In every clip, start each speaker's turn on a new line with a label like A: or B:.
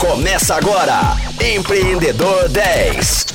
A: Começa agora, Empreendedor 10.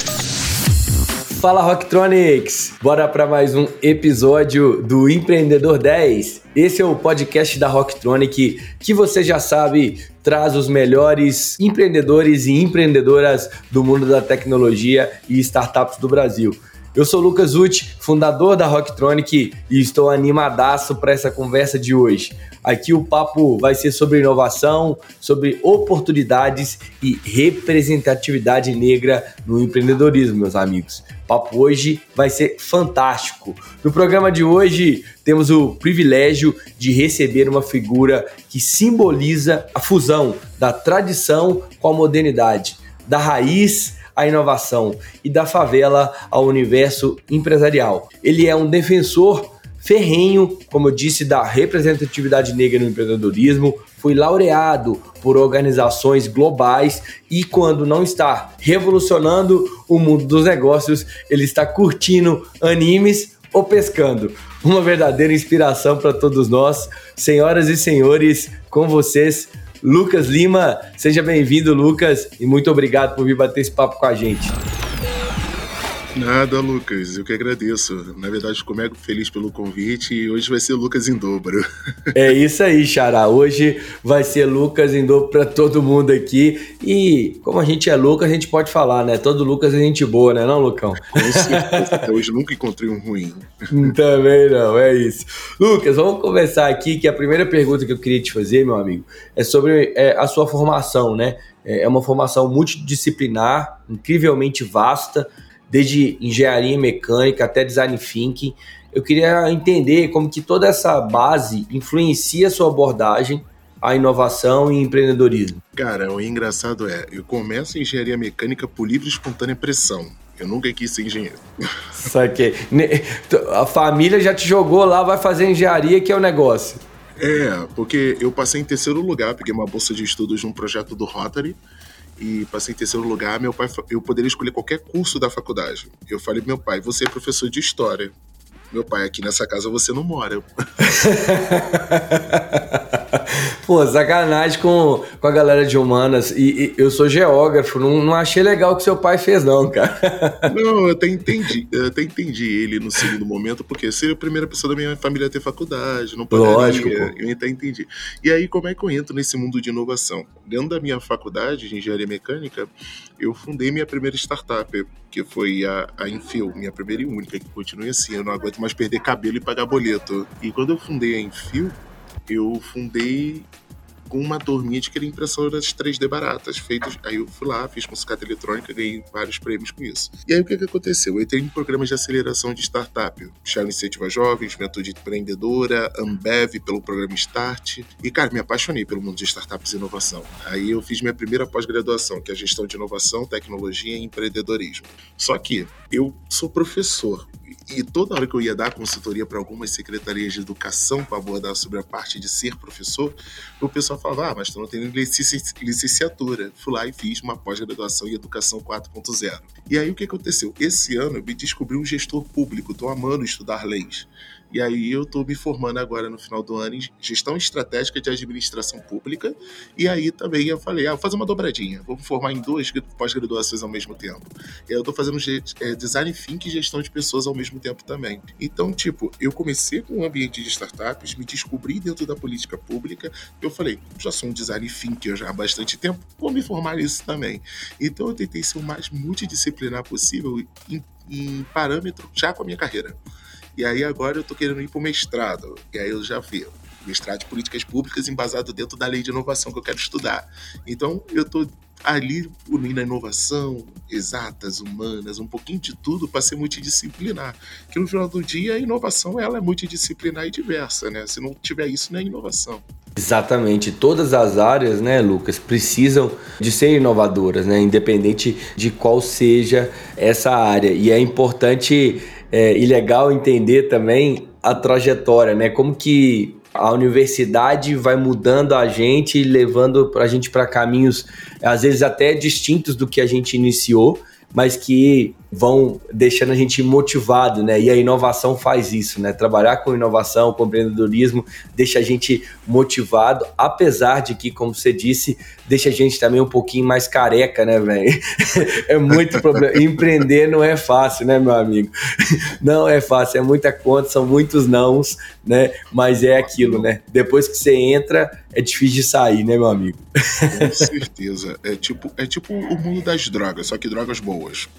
B: Fala Rocktronics! Bora para mais um episódio do Empreendedor 10. Esse é o podcast da Rocktronic que você já sabe traz os melhores empreendedores e empreendedoras do mundo da tecnologia e startups do Brasil. Eu sou Lucas Uti, fundador da Rocktronic e estou animadaço para essa conversa de hoje. Aqui o papo vai ser sobre inovação, sobre oportunidades e representatividade negra no empreendedorismo, meus amigos. O papo hoje vai ser fantástico. No programa de hoje, temos o privilégio de receber uma figura que simboliza a fusão da tradição com a modernidade, da raiz à inovação e da favela ao universo empresarial. Ele é um defensor ferrenho, como eu disse, da representatividade negra no empreendedorismo, foi laureado por organizações globais e quando não está revolucionando o mundo dos negócios, ele está curtindo animes ou pescando. Uma verdadeira inspiração para todos nós. Senhoras e senhores, com vocês, Lucas Lima. Seja bem-vindo, Lucas, e muito obrigado por vir bater esse papo com a gente.
C: Nada, Lucas. Eu que agradeço. Na verdade, fico mega feliz pelo convite e hoje vai ser Lucas em dobro.
B: É isso aí, Xará. Hoje vai ser Lucas em dobro para todo mundo aqui. E como a gente é Lucas, a gente pode falar, né? Todo Lucas é gente boa, né, não, Lucão?
C: Com certeza. hoje nunca encontrei um ruim.
B: Também não, é isso. Lucas, vamos conversar aqui que a primeira pergunta que eu queria te fazer, meu amigo, é sobre é, a sua formação, né? É uma formação multidisciplinar, incrivelmente vasta desde engenharia mecânica até design thinking. Eu queria entender como que toda essa base influencia a sua abordagem à inovação e empreendedorismo.
C: Cara, o engraçado é, eu começo engenharia mecânica por livre e espontânea pressão. Eu nunca quis ser engenheiro.
B: Saquei. A família já te jogou lá, vai fazer engenharia, que é o negócio.
C: É, porque eu passei em terceiro lugar, peguei uma bolsa de estudos num projeto do Rotary e passei em terceiro lugar, meu pai, eu poderia escolher qualquer curso da faculdade. Eu falei meu pai, você é professor de história. Meu pai, aqui nessa casa você não mora.
B: Pô, sacanagem com, com a galera de humanas. E, e eu sou geógrafo, não, não, achei legal o que seu pai fez, não, cara.
C: Não, eu até entendi. Eu até entendi ele no segundo momento, porque ser a primeira pessoa da minha família a ter faculdade, não poderia. Lógico, pô. Eu até entendi. E aí, como é que eu entro nesse mundo de inovação? Dentro da minha faculdade de engenharia mecânica, eu fundei minha primeira startup, que foi a, a Infil, minha primeira e única, que continua assim. Eu não aguento mais perder cabelo e pagar boleto. E quando eu fundei a Infil, eu fundei com uma turminha de querer impressoras 3D baratas, feitas. Aí eu fui lá, fiz com sucata eletrônica, ganhei vários prêmios com isso. E aí o que, que aconteceu? Eu entrei em programas de aceleração de startup. Shell Incentiva Jovens, Mentor Empreendedora, Ambev pelo programa Start. E, cara, me apaixonei pelo mundo de startups e inovação. Aí eu fiz minha primeira pós-graduação, que é gestão de inovação, tecnologia e empreendedorismo. Só que eu sou professor. E toda hora que eu ia dar consultoria para algumas secretarias de educação para abordar sobre a parte de ser professor, o pessoal falava: Ah, mas tu não tem licenciatura. Fui lá e fiz uma pós-graduação em Educação 4.0. E aí o que aconteceu? Esse ano eu me descobri um gestor público, estou amando estudar leis. E aí eu estou me formando agora no final do ano em gestão estratégica de administração pública. E aí também eu falei, ah, vou fazer uma dobradinha, vou me formar em duas pós-graduações ao mesmo tempo. E aí eu estou fazendo é, design thinking e gestão de pessoas ao mesmo tempo também. Então, tipo, eu comecei com um ambiente de startups, me descobri dentro da política pública. Eu falei, já sou um design thinker já há bastante tempo, vou me formar nisso também. Então eu tentei ser o mais multidisciplinar possível em, em parâmetro já com a minha carreira. E aí agora eu tô querendo ir pro mestrado. E aí eu já vi. Mestrado de políticas públicas embasado dentro da lei de inovação que eu quero estudar. Então eu tô ali unindo a inovação, exatas, humanas, um pouquinho de tudo para ser multidisciplinar. Que no final do dia a inovação ela é multidisciplinar e diversa, né? Se não tiver isso, não é inovação.
B: Exatamente, todas as áreas, né, Lucas, precisam de ser inovadoras, né, independente de qual seja essa área. E é importante é, e legal entender também a trajetória, né? Como que a universidade vai mudando a gente, levando a gente para caminhos às vezes até distintos do que a gente iniciou, mas que vão deixando a gente motivado, né? E a inovação faz isso, né? Trabalhar com inovação, com empreendedorismo, deixa a gente motivado, apesar de que, como você disse, deixa a gente também um pouquinho mais careca, né, velho? é muito problema. Empreender não é fácil, né, meu amigo? Não é fácil, é muita conta, são muitos nãos, né? Mas é aquilo, né? Depois que você entra, é difícil de sair, né, meu amigo?
C: Com certeza. É tipo, é tipo o mundo das drogas, só que drogas boas.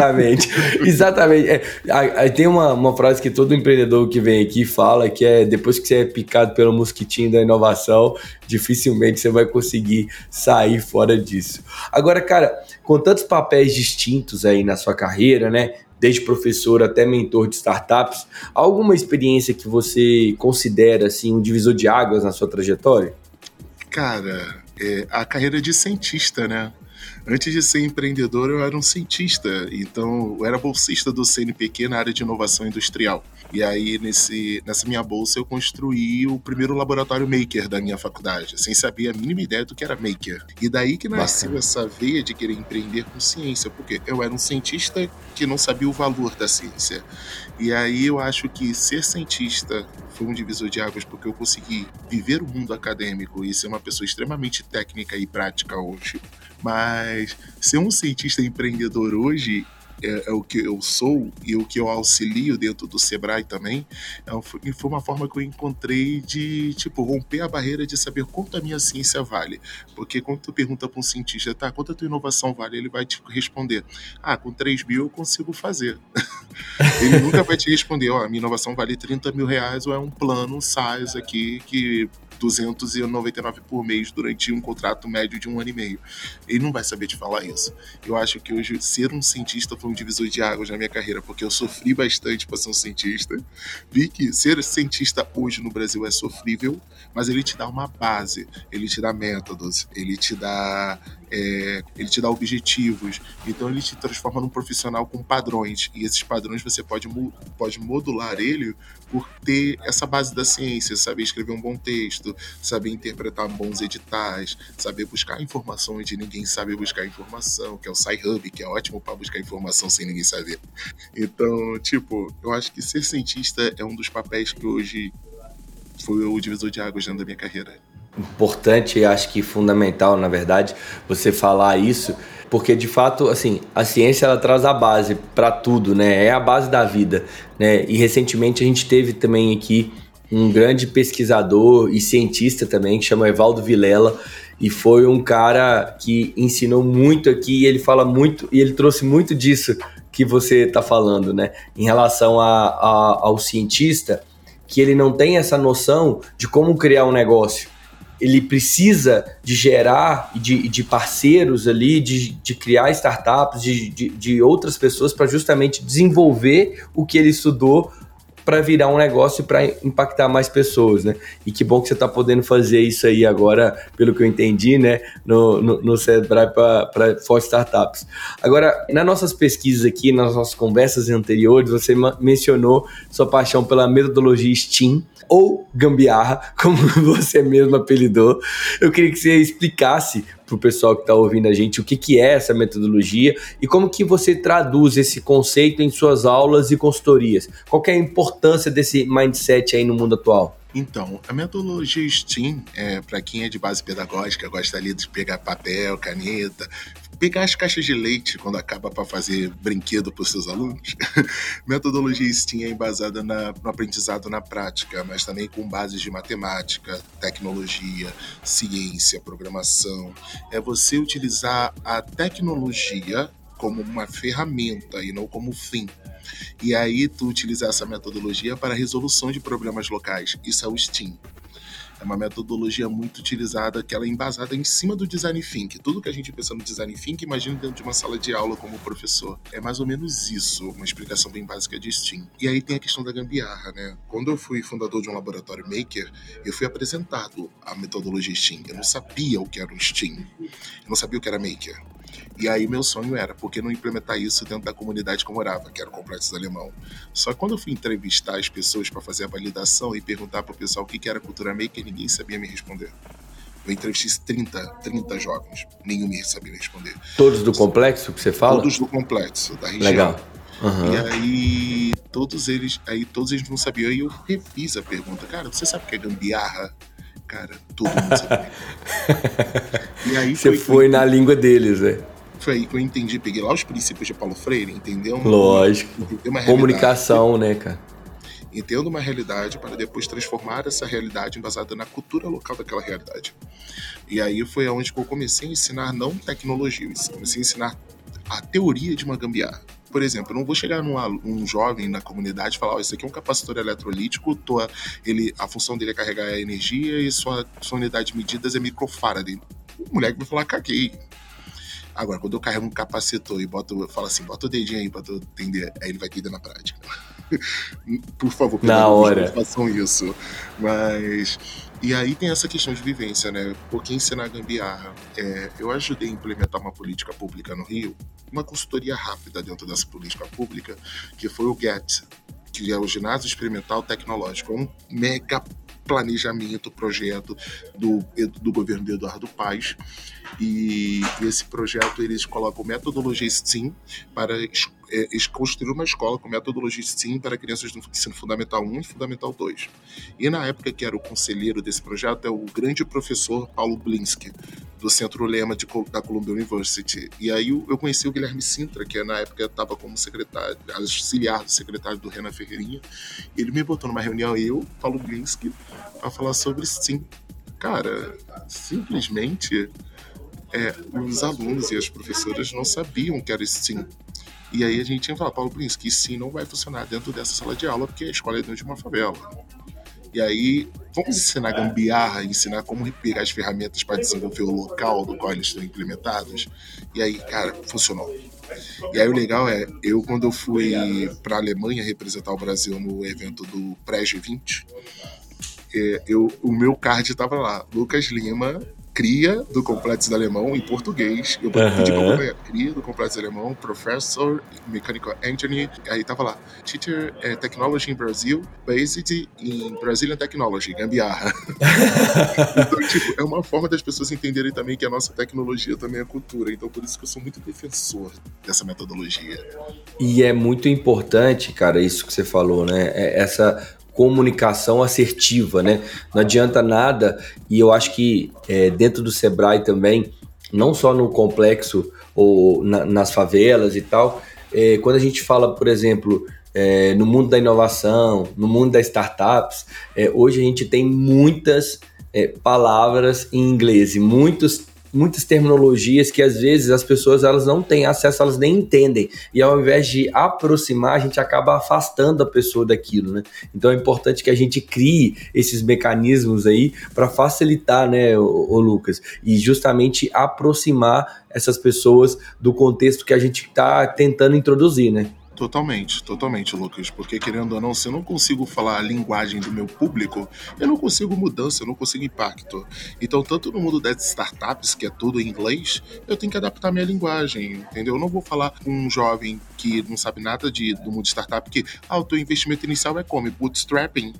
B: Exatamente. Exatamente. É, tem uma, uma frase que todo empreendedor que vem aqui fala, que é depois que você é picado pelo mosquitinho da inovação, dificilmente você vai conseguir sair fora disso. Agora, cara, com tantos papéis distintos aí na sua carreira, né? desde professor até mentor de startups, alguma experiência que você considera assim um divisor de águas na sua trajetória?
C: Cara, é, a carreira de cientista, né? Antes de ser empreendedor, eu era um cientista, então eu era bolsista do CNPq na área de inovação industrial. E aí, nesse, nessa minha bolsa, eu construí o primeiro laboratório maker da minha faculdade, sem saber a mínima ideia do que era maker. E daí que nasceu Bacana. essa veia de querer empreender com ciência, porque eu era um cientista que não sabia o valor da ciência. E aí eu acho que ser cientista foi um divisor de águas, porque eu consegui viver o mundo acadêmico e ser uma pessoa extremamente técnica e prática hoje. Mas ser um cientista empreendedor hoje é, é, o que eu sou e o que eu auxilio dentro do Sebrae também, é, foi uma forma que eu encontrei de, tipo, romper a barreira de saber quanto a minha ciência vale. Porque quando tu pergunta para um cientista, tá, quanto a tua inovação vale, ele vai te responder, ah, com 3 mil eu consigo fazer. ele nunca vai te responder, ó, oh, minha inovação vale 30 mil reais ou é um plano, SaaS aqui que 299 por mês durante um contrato médio de um ano e meio. Ele não vai saber te falar isso. Eu acho que hoje ser um cientista foi um divisor de águas na minha carreira, porque eu sofri bastante para ser um cientista. Vi que ser cientista hoje no Brasil é sofrível, mas ele te dá uma base, ele te dá métodos, ele te dá é, ele te dá objetivos, então ele te transforma num profissional com padrões, e esses padrões você pode, pode modular ele por ter essa base da ciência, saber escrever um bom texto, saber interpretar bons editais, saber buscar informação onde ninguém sabe buscar informação, que é o Sci-Hub, que é ótimo para buscar informação sem ninguém saber. Então, tipo, eu acho que ser cientista é um dos papéis que hoje foi o divisor de águas dentro da minha carreira
B: importante e acho que fundamental, na verdade, você falar isso, porque de fato, assim, a ciência ela traz a base para tudo, né? É a base da vida, né? E recentemente a gente teve também aqui um grande pesquisador e cientista também que chama Evaldo Vilela e foi um cara que ensinou muito aqui e ele fala muito e ele trouxe muito disso que você está falando, né? Em relação a, a, ao cientista, que ele não tem essa noção de como criar um negócio ele precisa de gerar de, de parceiros ali, de, de criar startups, de, de, de outras pessoas para justamente desenvolver o que ele estudou para virar um negócio para impactar mais pessoas, né? E que bom que você está podendo fazer isso aí agora, pelo que eu entendi, né? No, no, no Sebrae para Forte Startups. Agora, nas nossas pesquisas aqui, nas nossas conversas anteriores, você mencionou sua paixão pela metodologia STEAM, ou gambiarra, como você mesmo apelidou. Eu queria que você explicasse para o pessoal que está ouvindo a gente o que, que é essa metodologia e como que você traduz esse conceito em suas aulas e consultorias. Qual é a importância desse mindset aí no mundo atual?
C: Então, a metodologia STEAM, é, para quem é de base pedagógica, gosta ali de pegar papel, caneta, pegar as caixas de leite quando acaba para fazer brinquedo para os seus alunos. Metodologia STEAM é embasada na, no aprendizado na prática, mas também com bases de matemática, tecnologia, ciência, programação. É você utilizar a tecnologia como uma ferramenta e não como fim. E aí tu utilizar essa metodologia para a resolução de problemas locais. Isso é o STEAM. É uma metodologia muito utilizada, que ela é embasada em cima do design thinking. Tudo que a gente pensa no design thinking, imagina dentro de uma sala de aula como professor. É mais ou menos isso, uma explicação bem básica de Steam. E aí tem a questão da gambiarra, né? Quando eu fui fundador de um laboratório maker, eu fui apresentado a metodologia Steam. Eu não sabia o que era um Steam. Eu não sabia o que era maker. E aí meu sonho era, por que não implementar isso dentro da comunidade que eu morava, que era o Complexo Alemão? Só que quando eu fui entrevistar as pessoas para fazer a validação e perguntar para o pessoal o que era cultura maker, ninguém sabia me responder. Eu entrevistei 30, 30 jovens, nenhum me sabia responder.
B: Todos do complexo que você fala?
C: Todos do complexo, da região.
B: Legal. Uhum.
C: E aí, todos eles, aí todos eles não sabiam. Aí eu refiz a pergunta, cara, você sabe o que é gambiarra? Cara, todo mundo sabia.
B: e aí Você foi, foi na língua deles, né?
C: Foi aí que eu entendi, peguei lá os princípios de Paulo Freire, entendeu?
B: Lógico. Comunicação, né, cara?
C: Entendo uma realidade para depois transformar essa realidade embasada na cultura local daquela realidade. E aí foi aonde eu comecei a ensinar não tecnologia, eu comecei a ensinar a teoria de uma gambiarra. Por exemplo, eu não vou chegar num um jovem na comunidade e falar: oh, isso aqui é um capacitor eletrolítico, tua, ele, a função dele é carregar a energia e sua, sua unidade de medidas é microfarad. O moleque vai falar: caguei. Agora, quando eu carrego um capacitor e boto, falo assim, bota o dedinho aí pra tu entender, aí ele vai entender na prática. Por favor,
B: na hora.
C: façam isso. Mas e aí tem essa questão de vivência, né? Porque ensinar gambiarra. É, eu ajudei a implementar uma política pública no Rio, uma consultoria rápida dentro dessa política pública, que foi o GET, que é o Ginásio Experimental Tecnológico. É um mega planejamento, projeto do, do governo de Eduardo Paes. E, esse projeto eles colocam metodologia STEAM para é, construir uma escola com metodologia STEAM para crianças do ensino fundamental 1 e fundamental 2. E na época que era o conselheiro desse projeto é o grande professor Paulo Blinsky, do Centro Lema de, da Columbia University. E aí eu, conheci o Guilherme Sintra, que na época estava como secretário, auxiliar do secretário do Renan Ferreirinha. Ele me botou numa reunião, eu, Paulo Blinsky, para falar sobre STEAM. Cara, simplesmente é, os alunos e as professoras não sabiam que era STEAM. E aí a gente tinha que falar, Paulo Blinsky, sim não vai funcionar dentro dessa sala de aula, porque a escola é dentro de uma favela. E aí, vamos ensinar gambiarra, ensinar como pegar as ferramentas para desenvolver o local do qual eles estão implementados. E aí, cara, funcionou. E aí o legal é, eu quando eu fui para a Alemanha representar o Brasil no evento do Prege 20, é, eu, o meu card estava lá, Lucas Lima, cria do Complexo Alemão em português. Eu uhum. pedi pra acompanhar. Cria do Complexo Alemão, Professor Mecânico Anthony. Aí tava lá, Teacher é, Technology in Brazil, Based in Brazilian Technology, gambiarra. então, tipo, é uma forma das pessoas entenderem também que a nossa tecnologia também é cultura. Então, por isso que eu sou muito defensor dessa metodologia.
B: E é muito importante, cara, isso que você falou, né? É essa comunicação assertiva, né? Não adianta nada, e eu acho que é, dentro do Sebrae também, não só no complexo ou na, nas favelas e tal, é, quando a gente fala, por exemplo, é, no mundo da inovação, no mundo das startups, é, hoje a gente tem muitas é, palavras em inglês e muitos muitas terminologias que às vezes as pessoas elas não têm acesso, elas nem entendem. E ao invés de aproximar, a gente acaba afastando a pessoa daquilo, né? Então é importante que a gente crie esses mecanismos aí para facilitar, né, o, Lucas, e justamente aproximar essas pessoas do contexto que a gente está tentando introduzir, né?
C: Totalmente, totalmente, Lucas. Porque, querendo ou não, se eu não consigo falar a linguagem do meu público, eu não consigo mudança, eu não consigo impacto. Então, tanto no mundo das startups, que é tudo em inglês, eu tenho que adaptar minha linguagem, entendeu? Eu não vou falar com um jovem que não sabe nada de, do mundo de startup, que, ah, o teu investimento inicial é como? Bootstrapping?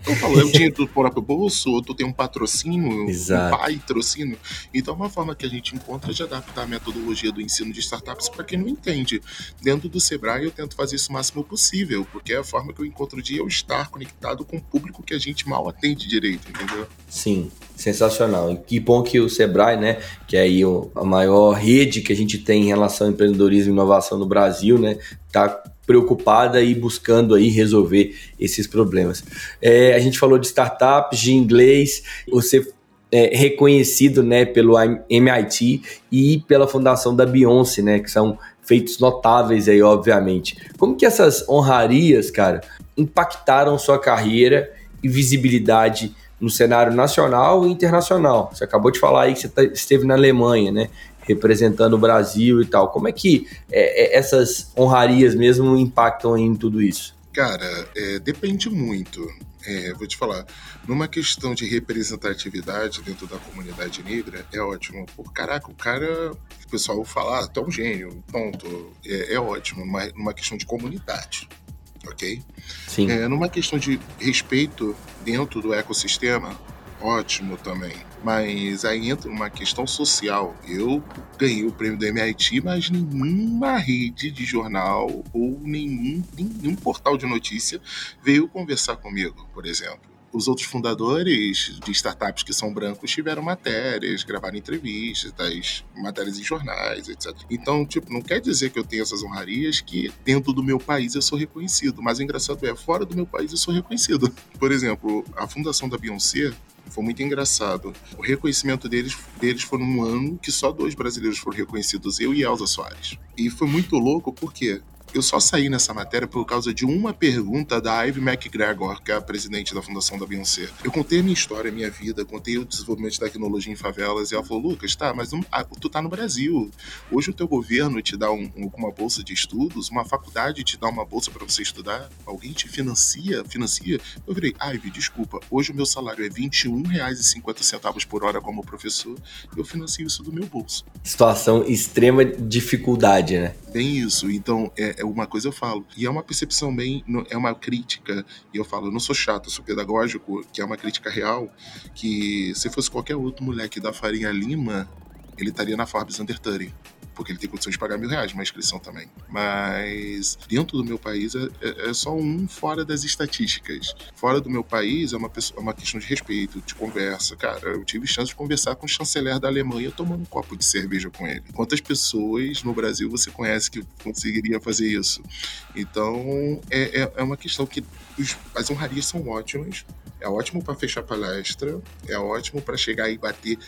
C: Então, falou, é o dinheiro do próprio bolso, ou tu tem um patrocínio, Exato. um pai patrocínio. Então, é uma forma que a gente encontra de adaptar a metodologia do ensino de startups para quem não entende. Dentro do Sebrae, eu tento fazer isso o máximo possível, porque é a forma que eu encontro de eu estar conectado com o público que a gente mal atende direito, entendeu?
B: Sim, sensacional. E que bom que o Sebrae, né, que é aí a maior rede que a gente tem em relação ao empreendedorismo e inovação no Brasil, né, tá preocupada e buscando aí resolver esses problemas. É, a gente falou de startups, de inglês, você é reconhecido né, pelo MIT e pela fundação da Beyoncé, né, que são feitos notáveis aí, obviamente. Como que essas honrarias, cara, impactaram sua carreira e visibilidade no cenário nacional e internacional? Você acabou de falar aí que você tá, esteve na Alemanha, né? Representando o Brasil e tal. Como é que é, é, essas honrarias mesmo impactam em tudo isso?
C: Cara, é, depende muito. É, vou te falar, numa questão de representatividade dentro da comunidade negra, é ótimo. Por caraca, o cara, o pessoal fala, ah, tu é um gênio, ponto. É, é ótimo, numa, numa questão de comunidade, ok?
B: Sim.
C: É, numa questão de respeito dentro do ecossistema, ótimo também. Mas aí entra uma questão social. Eu ganhei o prêmio do MIT, mas nenhuma rede de jornal ou nenhum, nenhum portal de notícia veio conversar comigo, por exemplo os outros fundadores de startups que são brancos tiveram matérias, gravaram entrevistas, matérias em jornais, etc. Então, tipo, não quer dizer que eu tenho essas honrarias que dentro do meu país eu sou reconhecido, mas o engraçado é, fora do meu país eu sou reconhecido. Por exemplo, a fundação da Beyoncé foi muito engraçado. O reconhecimento deles, deles foi num ano que só dois brasileiros foram reconhecidos, eu e Elza Soares. E foi muito louco porque eu só saí nessa matéria por causa de uma pergunta da Ivy McGregor, que é a presidente da Fundação da Beyoncé. Eu contei a minha história, a minha vida, contei o desenvolvimento de tecnologia em favelas, e ela falou, Lucas, tá, mas não, ah, tu tá no Brasil. Hoje o teu governo te dá um, uma bolsa de estudos, uma faculdade te dá uma bolsa para você estudar, alguém te financia, financia. Eu virei, Ivy, desculpa, hoje o meu salário é R$21,50 por hora como professor, eu financio isso do meu bolso.
B: Situação extrema dificuldade, né?
C: Bem isso. Então, é, é uma coisa eu falo. E é uma percepção bem. É uma crítica. E eu falo, eu não sou chato, eu sou pedagógico, que é uma crítica real. Que se fosse qualquer outro moleque da Farinha Lima, ele estaria na Forbes Under 30 porque ele tem condições de pagar mil reais uma inscrição também. Mas dentro do meu país é, é, é só um fora das estatísticas. Fora do meu país é uma, pessoa, é uma questão de respeito, de conversa. Cara, eu tive chance de conversar com o chanceler da Alemanha tomando um copo de cerveja com ele. Quantas pessoas no Brasil você conhece que conseguiria fazer isso? Então, é, é, é uma questão que os, as honrarias são ótimas. É ótimo para fechar palestra, é ótimo para chegar e bater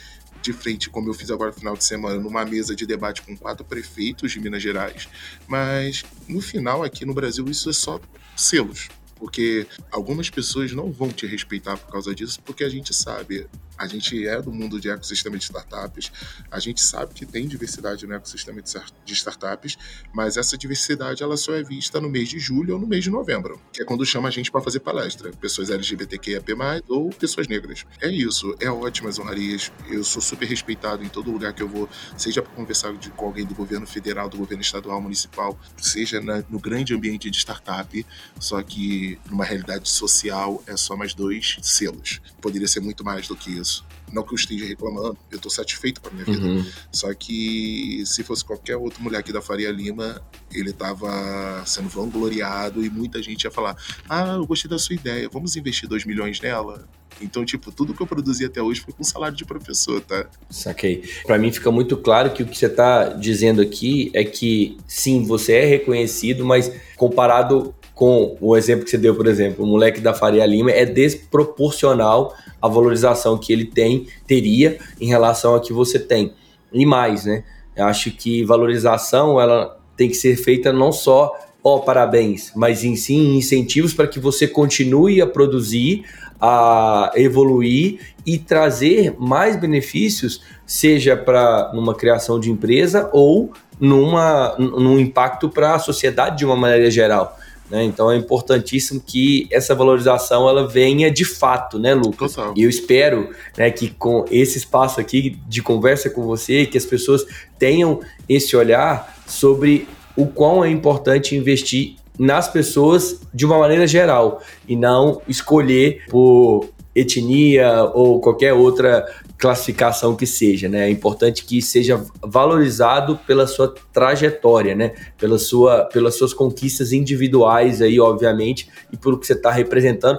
C: de frente, como eu fiz agora no final de semana, numa mesa de debate com quatro prefeitos de Minas Gerais. Mas no final, aqui no Brasil, isso é só selos. Porque algumas pessoas não vão te respeitar por causa disso, porque a gente sabe a gente é do mundo de ecossistema de startups, a gente sabe que tem diversidade no ecossistema de startups, mas essa diversidade ela só é vista no mês de julho ou no mês de novembro, que é quando chama a gente para fazer palestra, pessoas LGBTQIAP+, ou pessoas negras. É isso, é ótimas honrarias, eu sou super respeitado em todo lugar que eu vou, seja para conversar com alguém do governo federal, do governo estadual, municipal, seja na, no grande ambiente de startup, só que numa realidade social é só mais dois selos. Poderia ser muito mais do que isso. Não que eu esteja reclamando, eu tô satisfeito com a minha vida. Uhum. Só que se fosse qualquer outra mulher aqui da Faria Lima, ele tava sendo vangloriado e muita gente ia falar: Ah, eu gostei da sua ideia, vamos investir 2 milhões nela? Então, tipo, tudo que eu produzi até hoje foi com salário de professor, tá?
B: Saquei. Para mim fica muito claro que o que você tá dizendo aqui é que sim, você é reconhecido, mas comparado com o exemplo que você deu, por exemplo, o moleque da Faria Lima é desproporcional a valorização que ele tem, teria em relação a que você tem. E mais, né? Eu acho que valorização ela tem que ser feita não só ó, parabéns, mas em sim incentivos para que você continue a produzir, a evoluir e trazer mais benefícios, seja para numa criação de empresa ou numa, num impacto para a sociedade de uma maneira geral. Né? Então é importantíssimo que essa valorização ela venha de fato, né, Lucas? Total. E eu espero né, que com esse espaço aqui de conversa com você, que as pessoas tenham esse olhar sobre o quão é importante investir nas pessoas de uma maneira geral e não escolher por etnia ou qualquer outra classificação que seja, né? É importante que seja valorizado pela sua trajetória, né? Pela sua, pelas suas conquistas individuais aí, obviamente, e pelo que você está representando,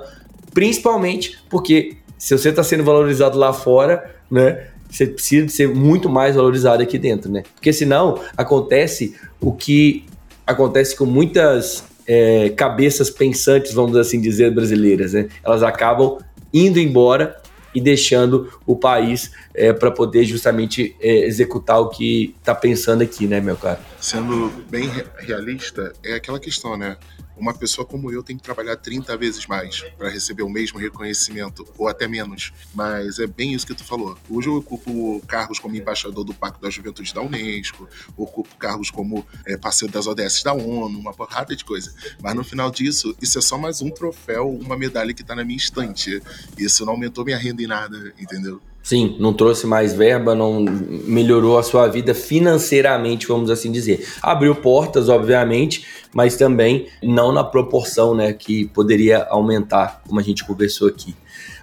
B: principalmente porque se você está sendo valorizado lá fora, né? Você precisa ser muito mais valorizado aqui dentro, né? Porque senão acontece o que acontece com muitas é, cabeças pensantes, vamos assim dizer, brasileiras, né? Elas acabam indo embora e deixando o país é, para poder justamente é, executar o que está pensando aqui, né, meu cara?
C: Sendo bem realista, é aquela questão, né? Uma pessoa como eu tem que trabalhar 30 vezes mais para receber o mesmo reconhecimento, ou até menos. Mas é bem isso que tu falou. Hoje eu ocupo cargos como embaixador do Pacto da Juventude da Unesco, ocupo cargos como é, parceiro das ODS da ONU, uma porrada de coisa. Mas no final disso, isso é só mais um troféu, uma medalha que tá na minha estante. Isso não aumentou minha renda em nada, entendeu?
B: Sim, não trouxe mais verba, não melhorou a sua vida financeiramente, vamos assim dizer. Abriu portas, obviamente, mas também não na proporção né, que poderia aumentar, como a gente conversou aqui.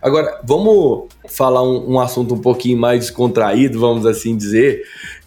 B: Agora, vamos falar um, um assunto um pouquinho mais descontraído, vamos assim dizer,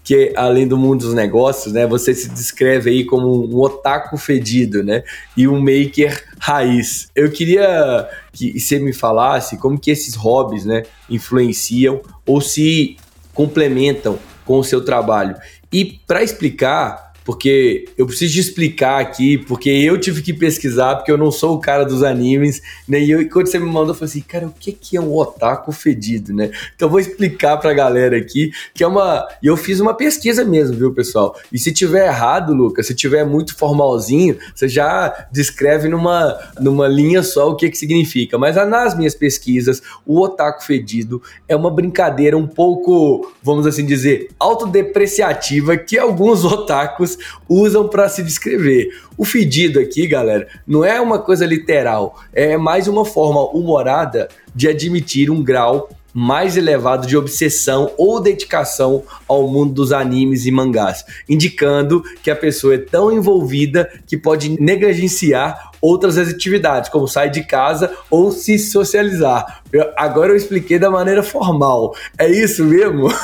B: que além do mundo dos negócios, né, você se descreve aí como um otaku fedido, né, e um maker raiz. Eu queria que você me falasse como que esses hobbies, né, influenciam ou se complementam com o seu trabalho. E para explicar, porque eu preciso de explicar aqui, porque eu tive que pesquisar, porque eu não sou o cara dos animes, né? E, eu, quando você me mandou, eu falei assim, cara, o que, que é um otaku fedido, né? Então eu vou explicar pra galera aqui, que é uma... E eu fiz uma pesquisa mesmo, viu, pessoal? E se tiver errado, Lucas, se tiver muito formalzinho, você já descreve numa, numa linha só o que que significa. Mas nas minhas pesquisas, o otaku fedido é uma brincadeira um pouco, vamos assim dizer, autodepreciativa que alguns otakus usam para se descrever. O fedido aqui, galera, não é uma coisa literal, é mais uma forma humorada de admitir um grau mais elevado de obsessão ou dedicação ao mundo dos animes e mangás, indicando que a pessoa é tão envolvida que pode negligenciar outras atividades, como sair de casa ou se socializar. Eu, agora eu expliquei da maneira formal. É isso mesmo?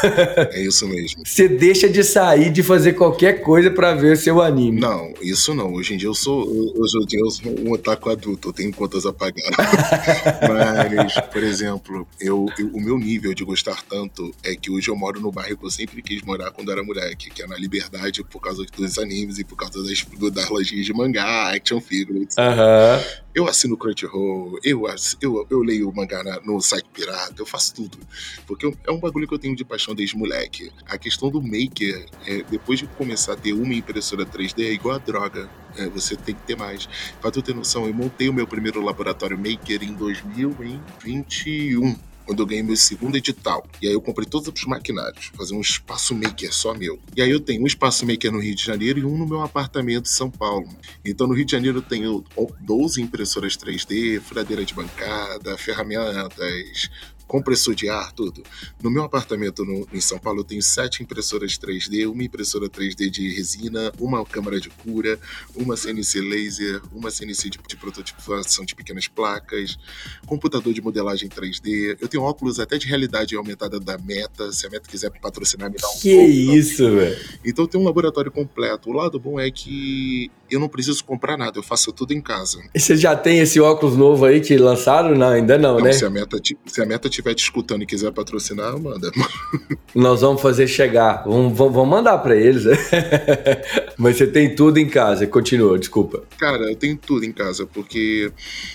C: É isso mesmo.
B: Você deixa de sair, de fazer qualquer coisa para ver seu anime.
C: Não, isso não. Hoje em dia eu sou, hoje em dia eu sou um otaku adulto, eu tenho contas a pagar. Mas, por exemplo, eu, eu, o meu nível de gostar tanto é que hoje eu moro no bairro que eu sempre quis morar quando era moleque, que é na Liberdade, por causa dos animes e por causa das, das lojinhas de mangá, action
B: Uhum.
C: Eu assino Crunchyroll, eu, eu, eu leio mangá na, no site pirata, eu faço tudo. Porque é um bagulho que eu tenho de paixão desde moleque. A questão do maker, é, depois de começar a ter uma impressora 3D, é igual a droga. É, você tem que ter mais. Pra tu ter noção, eu montei o meu primeiro laboratório maker em 2021 quando eu ganhei meu segundo edital. E aí eu comprei todos os maquinários, fazer um espaço maker só meu. E aí eu tenho um espaço maker no Rio de Janeiro e um no meu apartamento em São Paulo. Então no Rio de Janeiro eu tenho 12 impressoras 3D, furadeira de bancada, ferramentas, compressor de ar, tudo. No meu apartamento no, em São Paulo, eu tenho sete impressoras 3D, uma impressora 3D de resina, uma câmara de cura, uma CNC laser, uma CNC de, de prototipação de pequenas placas, computador de modelagem 3D. Eu tenho óculos até de realidade aumentada da Meta. Se a Meta quiser patrocinar, me dá um
B: Que pouco, isso, velho.
C: Então tem um laboratório completo. O lado bom é que eu não preciso comprar nada, eu faço tudo em casa.
B: E você já tem esse óculos novo aí que lançaram? Não, ainda não,
C: não
B: né?
C: Se a Meta, se a Meta estiver te escutando e quiser patrocinar, manda.
B: Nós vamos fazer chegar. Vamos, vamos mandar para eles. Mas você tem tudo em casa. Continua, desculpa.
C: Cara, eu tenho tudo em casa, porque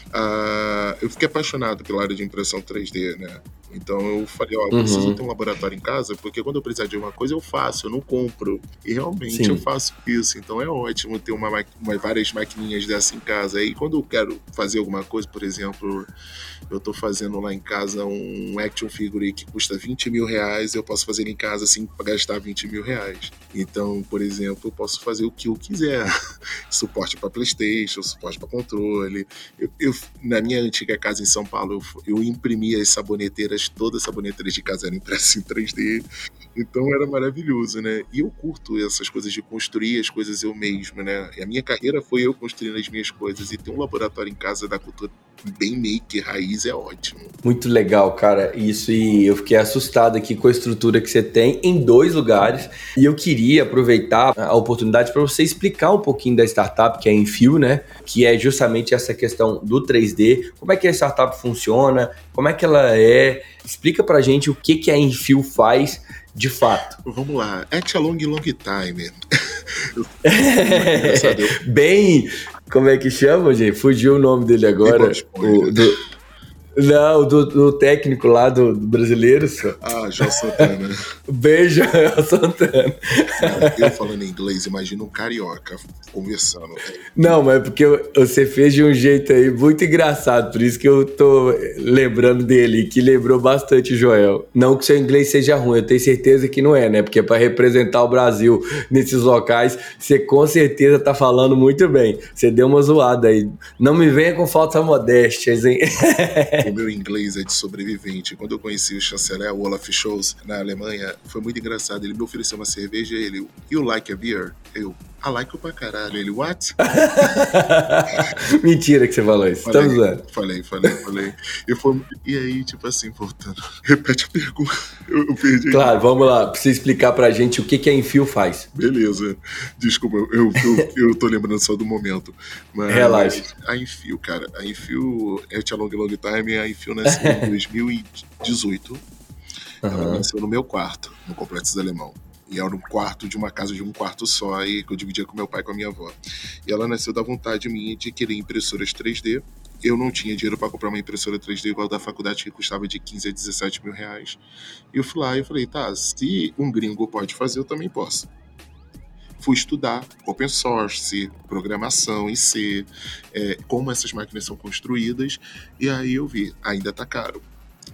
C: uh, eu fiquei apaixonado pela área de impressão 3D, né? Então eu falei, ó, eu uhum. preciso ter um laboratório em casa, porque quando eu precisar de uma coisa eu faço, eu não compro. E realmente Sim. eu faço isso. Então é ótimo ter uma, uma, várias maquininhas dessa em casa. E quando eu quero fazer alguma coisa, por exemplo, eu tô fazendo lá em casa um action figure que custa 20 mil reais, eu posso fazer em casa assim gastar 20 mil reais. Então, por exemplo, eu posso fazer o que eu quiser. suporte para Playstation, suporte para controle. Eu, eu, na minha antiga casa em São Paulo, eu, eu imprimia as saboneteiras saboneteiras, todas as saboneteiras de casa eram impressas em 3D. Então era maravilhoso, né? E eu curto essas coisas de construir as coisas eu mesmo, né? E a minha carreira foi eu construindo as minhas coisas. E ter um laboratório em casa da cultura bem maker, raiz, é ótimo.
B: Muito legal, cara. Isso, e eu fiquei assustado aqui com a estrutura que você tem em dois lugares. E eu queria aproveitar a oportunidade para você explicar um pouquinho da startup, que é a Enfio, né? Que é justamente essa questão do 3D. Como é que a startup funciona? Como é que ela é? Explica pra gente o que, que a Enfio faz de fato.
C: Vamos lá. At a long, long time.
B: Bem, como é que chama, gente? Fugiu o nome dele agora. O, do, não, do, do técnico lá do, do brasileiro. Só.
C: Ah, João Santana.
B: Beijo, João Santana.
C: eu falando inglês, imagina um carioca conversando.
B: Não, mas é porque você fez de um jeito aí muito engraçado, por isso que eu tô lembrando dele, que lembrou bastante Joel. Não que seu inglês seja ruim, eu tenho certeza que não é, né? Porque para representar o Brasil nesses locais, você com certeza tá falando muito bem. Você deu uma zoada aí. Não me venha com falta modéstias, hein?
C: o meu inglês é de sobrevivente. Quando eu conheci o chanceler Olaf Scholz na Alemanha, foi muito engraçado. Ele me ofereceu uma cerveja e ele, you like a beer? Eu, I like pra caralho. Ele, what?
B: Mentira que você falou isso. Falei, Estamos zoando.
C: Falei, falei, falei. E, foi, e aí, tipo assim, voltando. Repete a pergunta. Eu, eu perdi.
B: Claro, vamos lá. Pra você explicar pra gente o que, que a Enfio faz.
C: Beleza. Desculpa, eu, eu, eu tô lembrando só do momento. Mas
B: Relaxa.
C: A Enfio, cara. A Enfio é a Long Long Time. A Enfio nasceu em 2018. Uhum. Ela nasceu no meu quarto, no Complexo Alemão. E era um quarto de uma casa de um quarto só, aí que eu dividia com meu pai e com a minha avó. E ela nasceu da vontade minha de querer impressoras 3D. Eu não tinha dinheiro para comprar uma impressora 3D igual da faculdade, que custava de 15 a 17 mil reais. E eu fui lá e falei, tá, se um gringo pode fazer, eu também posso fui estudar open source, programação em C, é, como essas máquinas são construídas, e aí eu vi, ainda tá caro.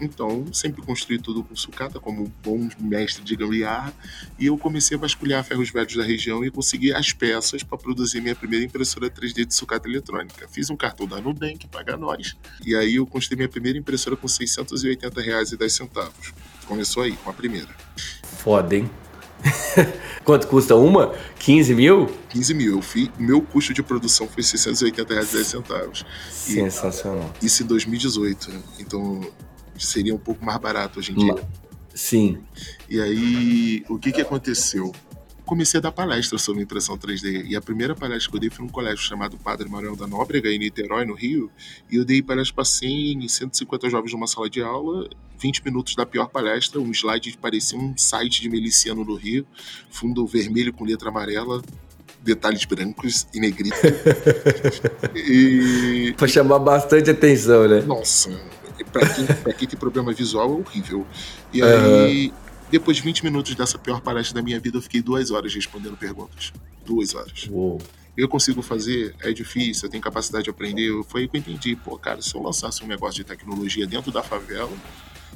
C: Então, sempre construí tudo com sucata, como um bom mestre de gambiarra, e eu comecei a vasculhar ferros velhos da região e consegui as peças para produzir minha primeira impressora 3D de sucata eletrônica. Fiz um cartão da Nubank, paga nós, e aí eu construí minha primeira impressora com 680 reais e 10 centavos. Começou aí, com a primeira.
B: Foda, hein? Quanto custa uma? 15 mil?
C: 15 mil. Eu fui, meu custo de produção foi 680 reais e 10 centavos.
B: Sensacional.
C: E, isso em 2018. Então, seria um pouco mais barato hoje em dia.
B: Sim.
C: E aí, o que que aconteceu? Comecei a dar palestra sobre impressão 3D. E a primeira palestra que eu dei foi num colégio chamado Padre Manuel da Nóbrega, em Niterói, no Rio. E eu dei palestra para 100, 150 jovens numa sala de aula, 20 minutos da pior palestra, um slide que parecia um site de miliciano no Rio, fundo vermelho com letra amarela, detalhes brancos e negritos.
B: e... Pra chamar bastante atenção, né?
C: Nossa, pra quem, pra quem tem problema visual é horrível. E aí, uhum. depois de 20 minutos dessa pior palestra da minha vida, eu fiquei duas horas respondendo perguntas. Duas horas.
B: Uou.
C: Eu consigo fazer, é difícil, eu tenho capacidade de aprender. Foi aí que eu entendi, pô, cara, se eu lançasse um negócio de tecnologia dentro da favela,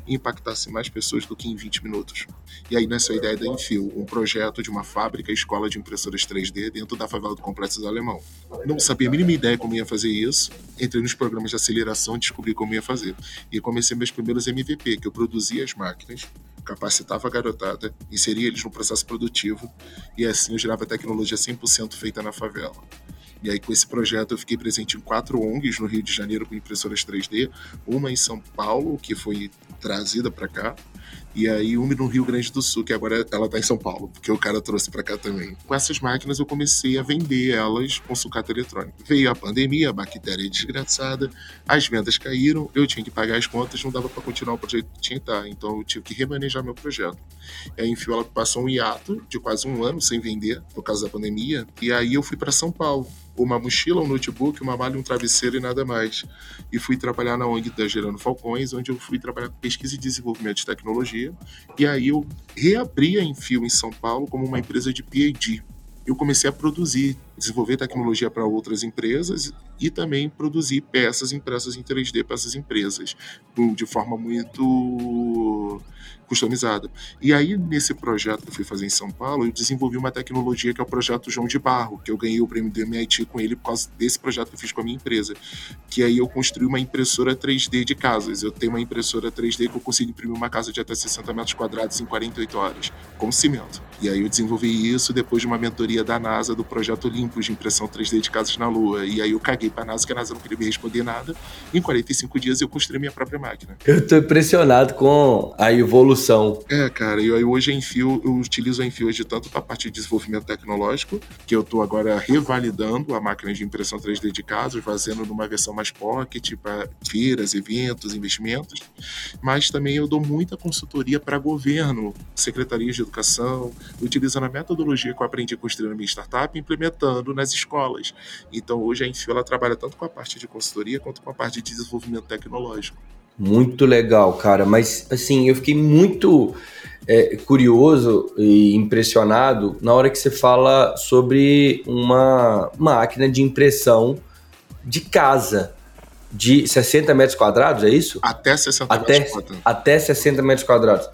C: impactasse mais pessoas do que em 20 minutos. E aí nessa ideia da Enfio, um projeto de uma fábrica escola de impressoras 3D dentro da favela do Complexo do Alemão. Não sabia a mínima ideia como ia fazer isso, entrei nos programas de aceleração e descobri como ia fazer. E comecei meus primeiros MVP, que eu produzia as máquinas, capacitava a garotada, inseria eles no processo produtivo e assim eu gerava tecnologia 100% feita na favela. E aí, com esse projeto, eu fiquei presente em quatro ONGs no Rio de Janeiro com impressoras 3D, uma em São Paulo, que foi trazida para cá, e aí uma no Rio Grande do Sul, que agora ela tá em São Paulo, porque o cara trouxe para cá também. Com essas máquinas eu comecei a vender elas com sucata eletrônica. Veio a pandemia, a bactéria desgraçada, as vendas caíram, eu tinha que pagar as contas, não dava para continuar o projeto que tinha que estar, então eu tive que remanejar meu projeto. E aí, enfim, ela passou um hiato de quase um ano sem vender, por causa da pandemia, e aí eu fui para São Paulo uma mochila, um notebook, uma malha, um travesseiro e nada mais. E fui trabalhar na ONG da Gerando Falcões, onde eu fui trabalhar com pesquisa e desenvolvimento de tecnologia. E aí eu reabri a Enfio em São Paulo como uma empresa de PhD. Eu comecei a produzir, desenvolver tecnologia para outras empresas e também produzir peças impressas em 3D para essas empresas, de forma muito customizada. E aí, nesse projeto que eu fui fazer em São Paulo, eu desenvolvi uma tecnologia que é o projeto João de Barro, que eu ganhei o prêmio do MIT com ele por causa desse projeto que eu fiz com a minha empresa. Que aí eu construí uma impressora 3D de casas. Eu tenho uma impressora 3D que eu consigo imprimir uma casa de até 60 metros quadrados em 48 horas, com cimento. E aí eu desenvolvi isso depois de uma mentoria da NASA do projeto Olympus de impressão 3D de casas na Lua. E aí eu caguei para a NASA, que a NASA não queria me responder nada. Em 45 dias eu construí minha própria máquina.
B: Eu tô impressionado com a evolução
C: É, cara, eu, hoje a Enfio, eu utilizo a Enfio hoje tanto para a parte de desenvolvimento tecnológico, que eu estou agora revalidando a máquina de impressão 3D de casa, fazendo numa versão mais pocket para feiras, eventos, investimentos, mas também eu dou muita consultoria para governo, secretarias de educação, utilizando a metodologia que eu aprendi a construir na minha startup, implementando nas escolas. Então hoje a Enfio ela trabalha tanto com a parte de consultoria quanto com a parte de desenvolvimento tecnológico.
B: Muito legal, cara. Mas assim, eu fiquei muito é, curioso e impressionado na hora que você fala sobre uma máquina de impressão de casa de 60 metros quadrados, é isso?
C: Até 60
B: até,
C: metros quadrados.
B: Até 60 metros quadrados.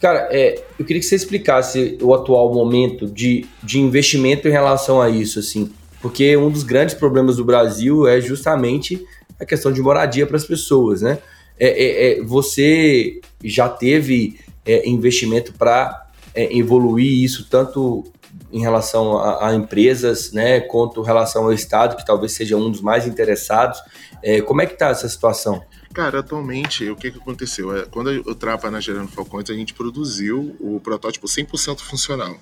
B: Cara, é, eu queria que você explicasse o atual momento de, de investimento em relação a isso, assim, porque um dos grandes problemas do Brasil é justamente a questão de moradia para as pessoas, né? É, é, é, você já teve é, investimento para é, evoluir isso tanto em relação a, a, empresas, né, quanto em relação ao Estado, que talvez seja um dos mais interessados. É, como é que está essa situação?
C: Cara, atualmente, o que, que aconteceu? É, quando eu trava na Gerando Falcões, a gente produziu o protótipo 100% funcional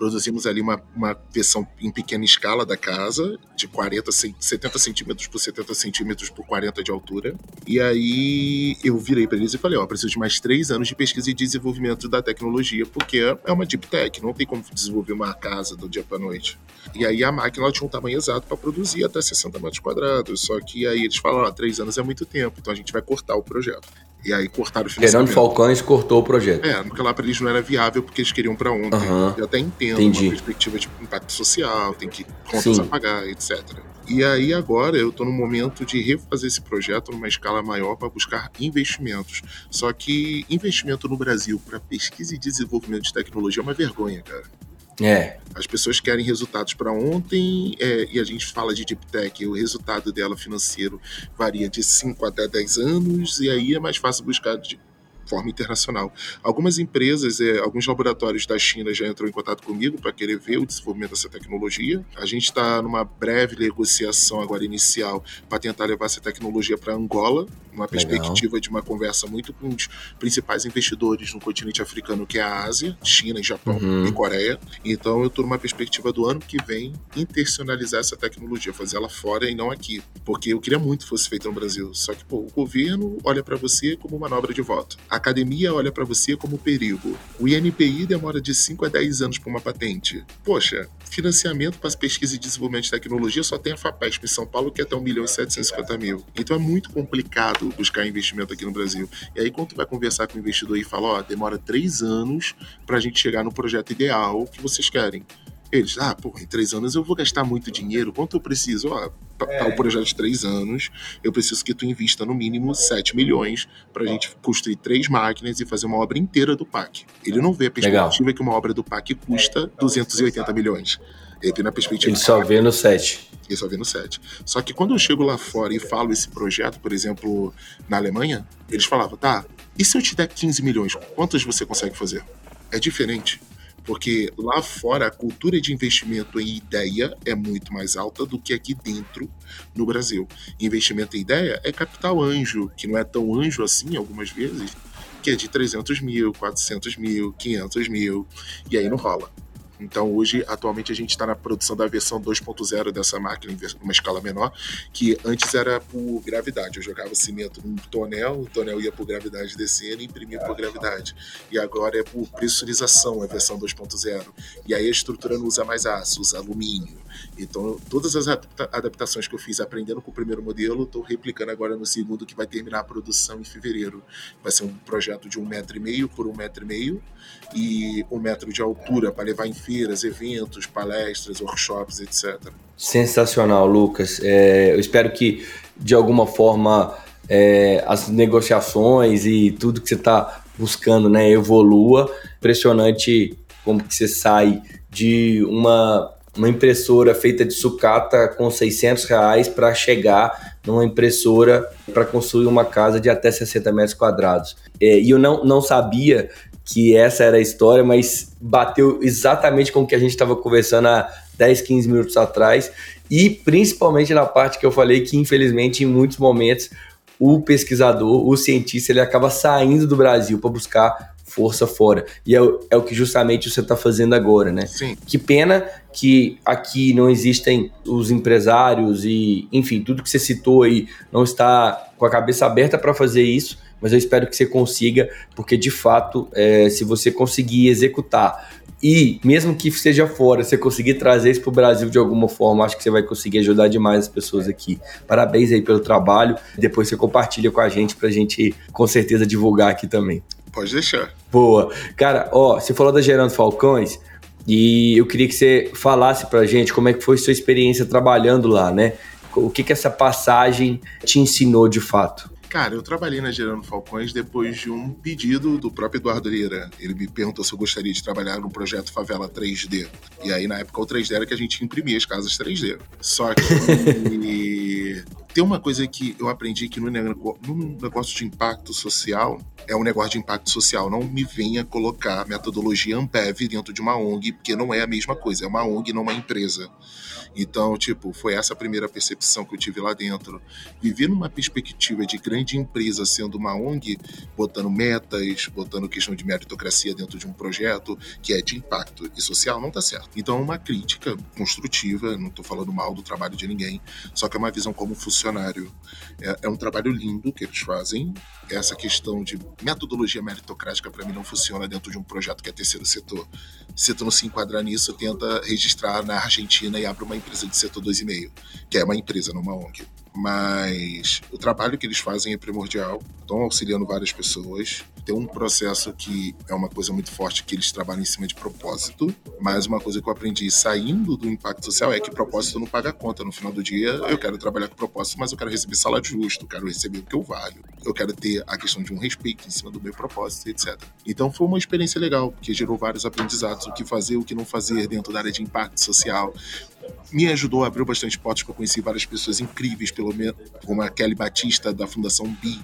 C: produzimos ali uma, uma versão em pequena escala da casa, de 40, 70 centímetros por 70 centímetros por 40 de altura. E aí eu virei para eles e falei: Ó, preciso de mais três anos de pesquisa e desenvolvimento da tecnologia, porque é uma deep tech, não tem como desenvolver uma casa do dia para noite. E aí a máquina tinha um tamanho exato para produzir até 60 metros quadrados. Só que aí eles falaram: Ó, três anos é muito tempo, então a gente vai cortar o projeto. E aí cortaram o
B: financiamento. Fernando Falcões cortou o projeto.
C: É, porque lá para eles não era viável porque eles queriam para ontem. Uhum. Eu até entendo Entendi. uma perspectiva de impacto social, tem que contas Sim. a pagar, etc. E aí agora eu estou no momento de refazer esse projeto numa escala maior para buscar investimentos. Só que investimento no Brasil para pesquisa e desenvolvimento de tecnologia é uma vergonha, cara.
B: É.
C: As pessoas querem resultados para ontem é, e a gente fala de deep tech, o resultado dela financeiro varia de 5 até 10 anos e aí é mais fácil buscar forma internacional. Algumas empresas, é, alguns laboratórios da China já entrou em contato comigo para querer ver o desenvolvimento dessa tecnologia. A gente está numa breve negociação agora inicial para tentar levar essa tecnologia para Angola, uma perspectiva Legal. de uma conversa muito com os principais investidores no continente africano, que é a Ásia, China, Japão uhum. e Coreia. Então eu estou numa perspectiva do ano que vem internacionalizar essa tecnologia, fazer ela fora e não aqui, porque eu queria muito que fosse feito no Brasil. Só que pô, o governo olha para você como manobra de voto. A academia olha para você como perigo. O INPI demora de 5 a 10 anos para uma patente. Poxa, financiamento para pesquisa e desenvolvimento de tecnologia só tem a FAPESP em São Paulo, que é até 1 milhão e 750 mil. Então é muito complicado buscar investimento aqui no Brasil. E aí, quando tu vai conversar com o investidor e fala, ó, oh, demora três anos para a gente chegar no projeto ideal que vocês querem. Eles, ah, pô, em três anos eu vou gastar muito dinheiro. Quanto eu preciso? Ó, para o projeto de três anos, eu preciso que tu invista no mínimo 7 milhões para a gente construir três máquinas e fazer uma obra inteira do PAC. Ele não vê a perspectiva Legal. que uma obra do PAC custa 280 milhões. Ele vê na perspectiva.
B: Ele só vê no 7.
C: Ele só vê no 7. Só que quando eu chego lá fora e falo esse projeto, por exemplo, na Alemanha, eles falavam, tá, e se eu te der 15 milhões, quantas você consegue fazer? É diferente. Porque lá fora a cultura de investimento em ideia é muito mais alta do que aqui dentro no Brasil. Investimento em ideia é capital anjo, que não é tão anjo assim algumas vezes, que é de 300 mil, 400 mil, 500 mil, e aí não rola. Então, hoje, atualmente, a gente está na produção da versão 2.0 dessa máquina em uma escala menor, que antes era por gravidade. Eu jogava cimento num tonel, o tonel ia por gravidade descendo e imprimia por gravidade. E agora é por pressurização, a versão 2.0. E aí a estrutura não usa mais aço, usa alumínio. Então, todas as adaptações que eu fiz aprendendo com o primeiro modelo, estou replicando agora no segundo, que vai terminar a produção em fevereiro. Vai ser um projeto de um metro e meio por um metro e meio e um metro de altura para levar em feiras, eventos, palestras, workshops, etc.
B: Sensacional, Lucas. É, eu espero que, de alguma forma, é, as negociações e tudo que você está buscando né, evolua. Impressionante como que você sai de uma uma impressora feita de sucata com 600 reais para chegar numa impressora para construir uma casa de até 60 metros quadrados. É, e eu não, não sabia que essa era a história, mas bateu exatamente com o que a gente estava conversando há 10, 15 minutos atrás, e principalmente na parte que eu falei que, infelizmente, em muitos momentos, o pesquisador, o cientista, ele acaba saindo do Brasil para buscar força fora. E é, é o que justamente você está fazendo agora, né?
C: Sim.
B: Que pena que aqui não existem os empresários e, enfim, tudo que você citou aí não está com a cabeça aberta para fazer isso, mas eu espero que você consiga, porque de fato, é, se você conseguir executar e mesmo que seja fora, você conseguir trazer isso para o Brasil de alguma forma, acho que você vai conseguir ajudar demais as pessoas aqui. Parabéns aí pelo trabalho. Depois você compartilha com a gente para a gente com certeza divulgar aqui também.
C: Pode deixar.
B: Boa. Cara, ó, você falou da Gerando Falcões e eu queria que você falasse pra gente como é que foi sua experiência trabalhando lá, né? O que que essa passagem te ensinou de fato?
C: Cara, eu trabalhei na Gerando Falcões depois de um pedido do próprio Eduardo Lira. Ele me perguntou se eu gostaria de trabalhar no projeto Favela 3D. E aí, na época, o 3D era que a gente imprimia as casas 3D. Só que tem uma coisa que eu aprendi que no negócio de impacto social, é um negócio de impacto social. Não me venha colocar metodologia Ampev dentro de uma ONG, porque não é a mesma coisa. É uma ONG, não uma empresa. Então, tipo, foi essa a primeira percepção que eu tive lá dentro. Viver numa perspectiva de grande empresa sendo uma ONG, botando metas, botando questão de meritocracia dentro de um projeto que é de impacto e social, não tá certo. Então, é uma crítica construtiva, não tô falando mal do trabalho de ninguém, só que é uma visão como É, é um trabalho lindo que eles fazem. Essa questão de metodologia meritocrática, para mim, não funciona dentro de um projeto que é terceiro setor. Se tu não se enquadrar nisso, tenta registrar na Argentina e abre uma empresa de setor 2,5, que é uma empresa, não uma ONG mas o trabalho que eles fazem é primordial. Estão auxiliando várias pessoas. Tem um processo que é uma coisa muito forte que eles trabalham em cima de propósito. Mas uma coisa que eu aprendi saindo do impacto social é que propósito não paga conta. No final do dia, eu quero trabalhar com propósito, mas eu quero receber salário justo, quero receber o que eu valho. Eu quero ter a questão de um respeito em cima do meu propósito, etc. Então foi uma experiência legal, porque gerou vários aprendizados, o que fazer, o que não fazer dentro da área de impacto social, me ajudou, abriu bastante portas, porque eu conheci várias pessoas incríveis, pelo menos, como a Kelly Batista, da Fundação BI,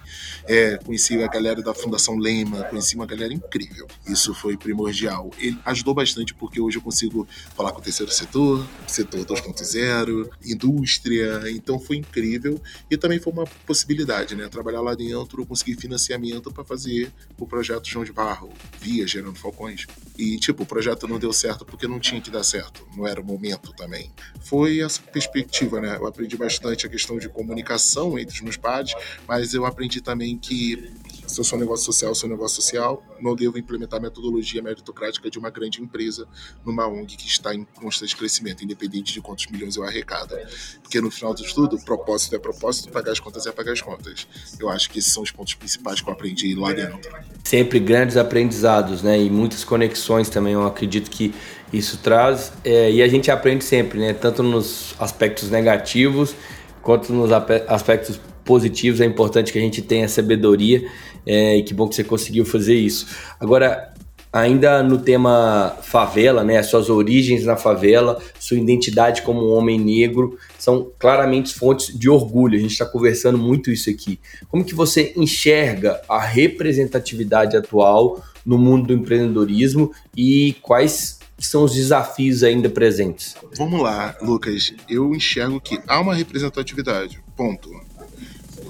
C: é, conheci a galera da Fundação Lema, conheci uma galera incrível. Isso foi primordial. Ele ajudou bastante, porque hoje eu consigo falar com o terceiro setor, setor 2.0, indústria, então foi incrível. E também foi uma possibilidade, né? Trabalhar lá dentro, conseguir financiamento para fazer o projeto João de Barro, via Gerando Falcões. E, tipo, o projeto não deu certo porque não tinha que dar certo, não era o momento também foi essa perspectiva, né? Eu aprendi bastante a questão de comunicação entre os meus pares, mas eu aprendi também que se eu sou um negócio social, eu sou um negócio social, não devo implementar a metodologia meritocrática de uma grande empresa numa ONG que está em constante crescimento, independente de quantos milhões eu arrecado. Porque no final de tudo, propósito é propósito, pagar as contas é pagar as contas. Eu acho que esses são os pontos principais que eu aprendi lá dentro.
B: Sempre grandes aprendizados, né? E muitas conexões também, eu acredito que isso traz. É, e a gente aprende sempre, né? Tanto nos aspectos negativos quanto nos aspectos positivos. É importante que a gente tenha sabedoria é, e que bom que você conseguiu fazer isso. Agora, ainda no tema favela, né, suas origens na favela, sua identidade como homem negro, são claramente fontes de orgulho. A gente está conversando muito isso aqui. Como que você enxerga a representatividade atual no mundo do empreendedorismo e quais são os desafios ainda presentes?
C: Vamos lá, Lucas. Eu enxergo que há uma representatividade. Ponto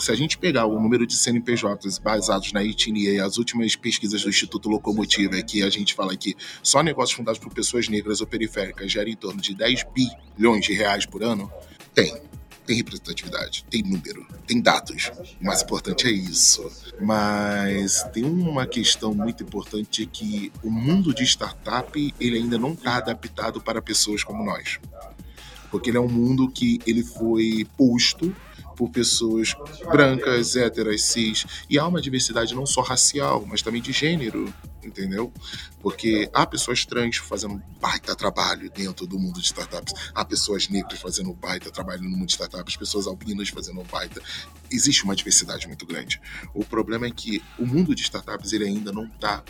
C: se a gente pegar o número de CNPJs baseados na etnia e as últimas pesquisas do Instituto Locomotiva, que a gente fala que só negócios fundados por pessoas negras ou periféricas geram em torno de 10 bilhões de reais por ano, tem. Tem representatividade, tem número, tem dados. O mais importante é isso. Mas tem uma questão muito importante que o mundo de startup ele ainda não está adaptado para pessoas como nós porque ele é um mundo que ele foi posto por pessoas brancas, héteras, cis, e há uma diversidade não só racial, mas também de gênero, entendeu? Porque há pessoas trans fazendo baita trabalho dentro do mundo de startups, há pessoas negras fazendo baita trabalho no mundo de startups, pessoas albinas fazendo baita. Existe uma diversidade muito grande. O problema é que o mundo de startups ele ainda não está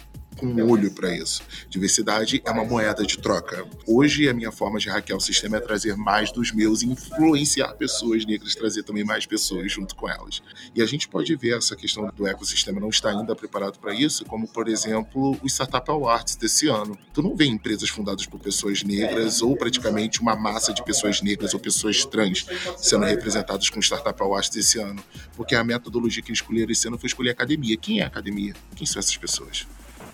C: um olho para isso. Diversidade é uma moeda de troca. Hoje, a minha forma de hackear o sistema é trazer mais dos meus e influenciar pessoas negras, trazer também mais pessoas junto com elas. E a gente pode ver essa questão do ecossistema não estar ainda preparado para isso, como, por exemplo, o Startup Awards desse ano. Tu não vê empresas fundadas por pessoas negras ou praticamente uma massa de pessoas negras ou pessoas trans sendo representadas com o Startup Awards desse ano, porque a metodologia que eles escolheram esse ano foi escolher academia. Quem é a academia? Quem são essas pessoas?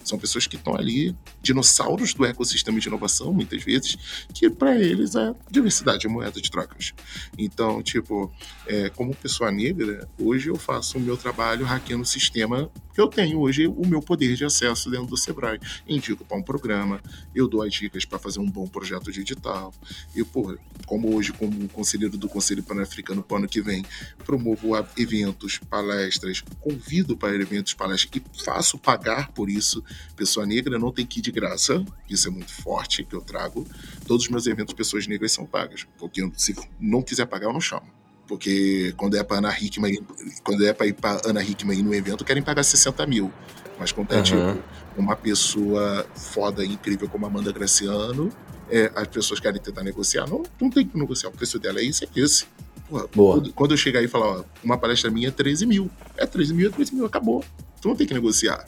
C: São pessoas que estão ali, dinossauros do ecossistema de inovação, muitas vezes, que para eles a diversidade é moeda de trocas. Então, tipo, é, como pessoa negra, hoje eu faço o meu trabalho hackeando o sistema que eu tenho hoje o meu poder de acesso dentro do Sebrae. Indico para um programa, eu dou as dicas para fazer um bom projeto digital. Eu, porra, como hoje, como conselheiro do Conselho Pan-Africano para o ano que vem, promovo eventos, palestras, convido para eventos, palestras e faço pagar por isso pessoa negra não tem que ir de graça, isso é muito forte que eu trago. Todos os meus eventos pessoas negras são pagas, porque se não quiser pagar, eu não chamo. Porque quando é para Ana Hickman, quando é para ir para Ana Hickman ir no evento, querem pagar 60 mil. Mas quando é uhum. tipo uma pessoa foda, incrível como Amanda Graciano, é, as pessoas querem tentar negociar. Não, não tem que negociar. O preço dela é esse, é esse Porra, Boa. Quando eu chegar aí e falar, ó, uma palestra minha é 13 mil. É 13 mil, é 13 mil, acabou. Tu não tem que negociar.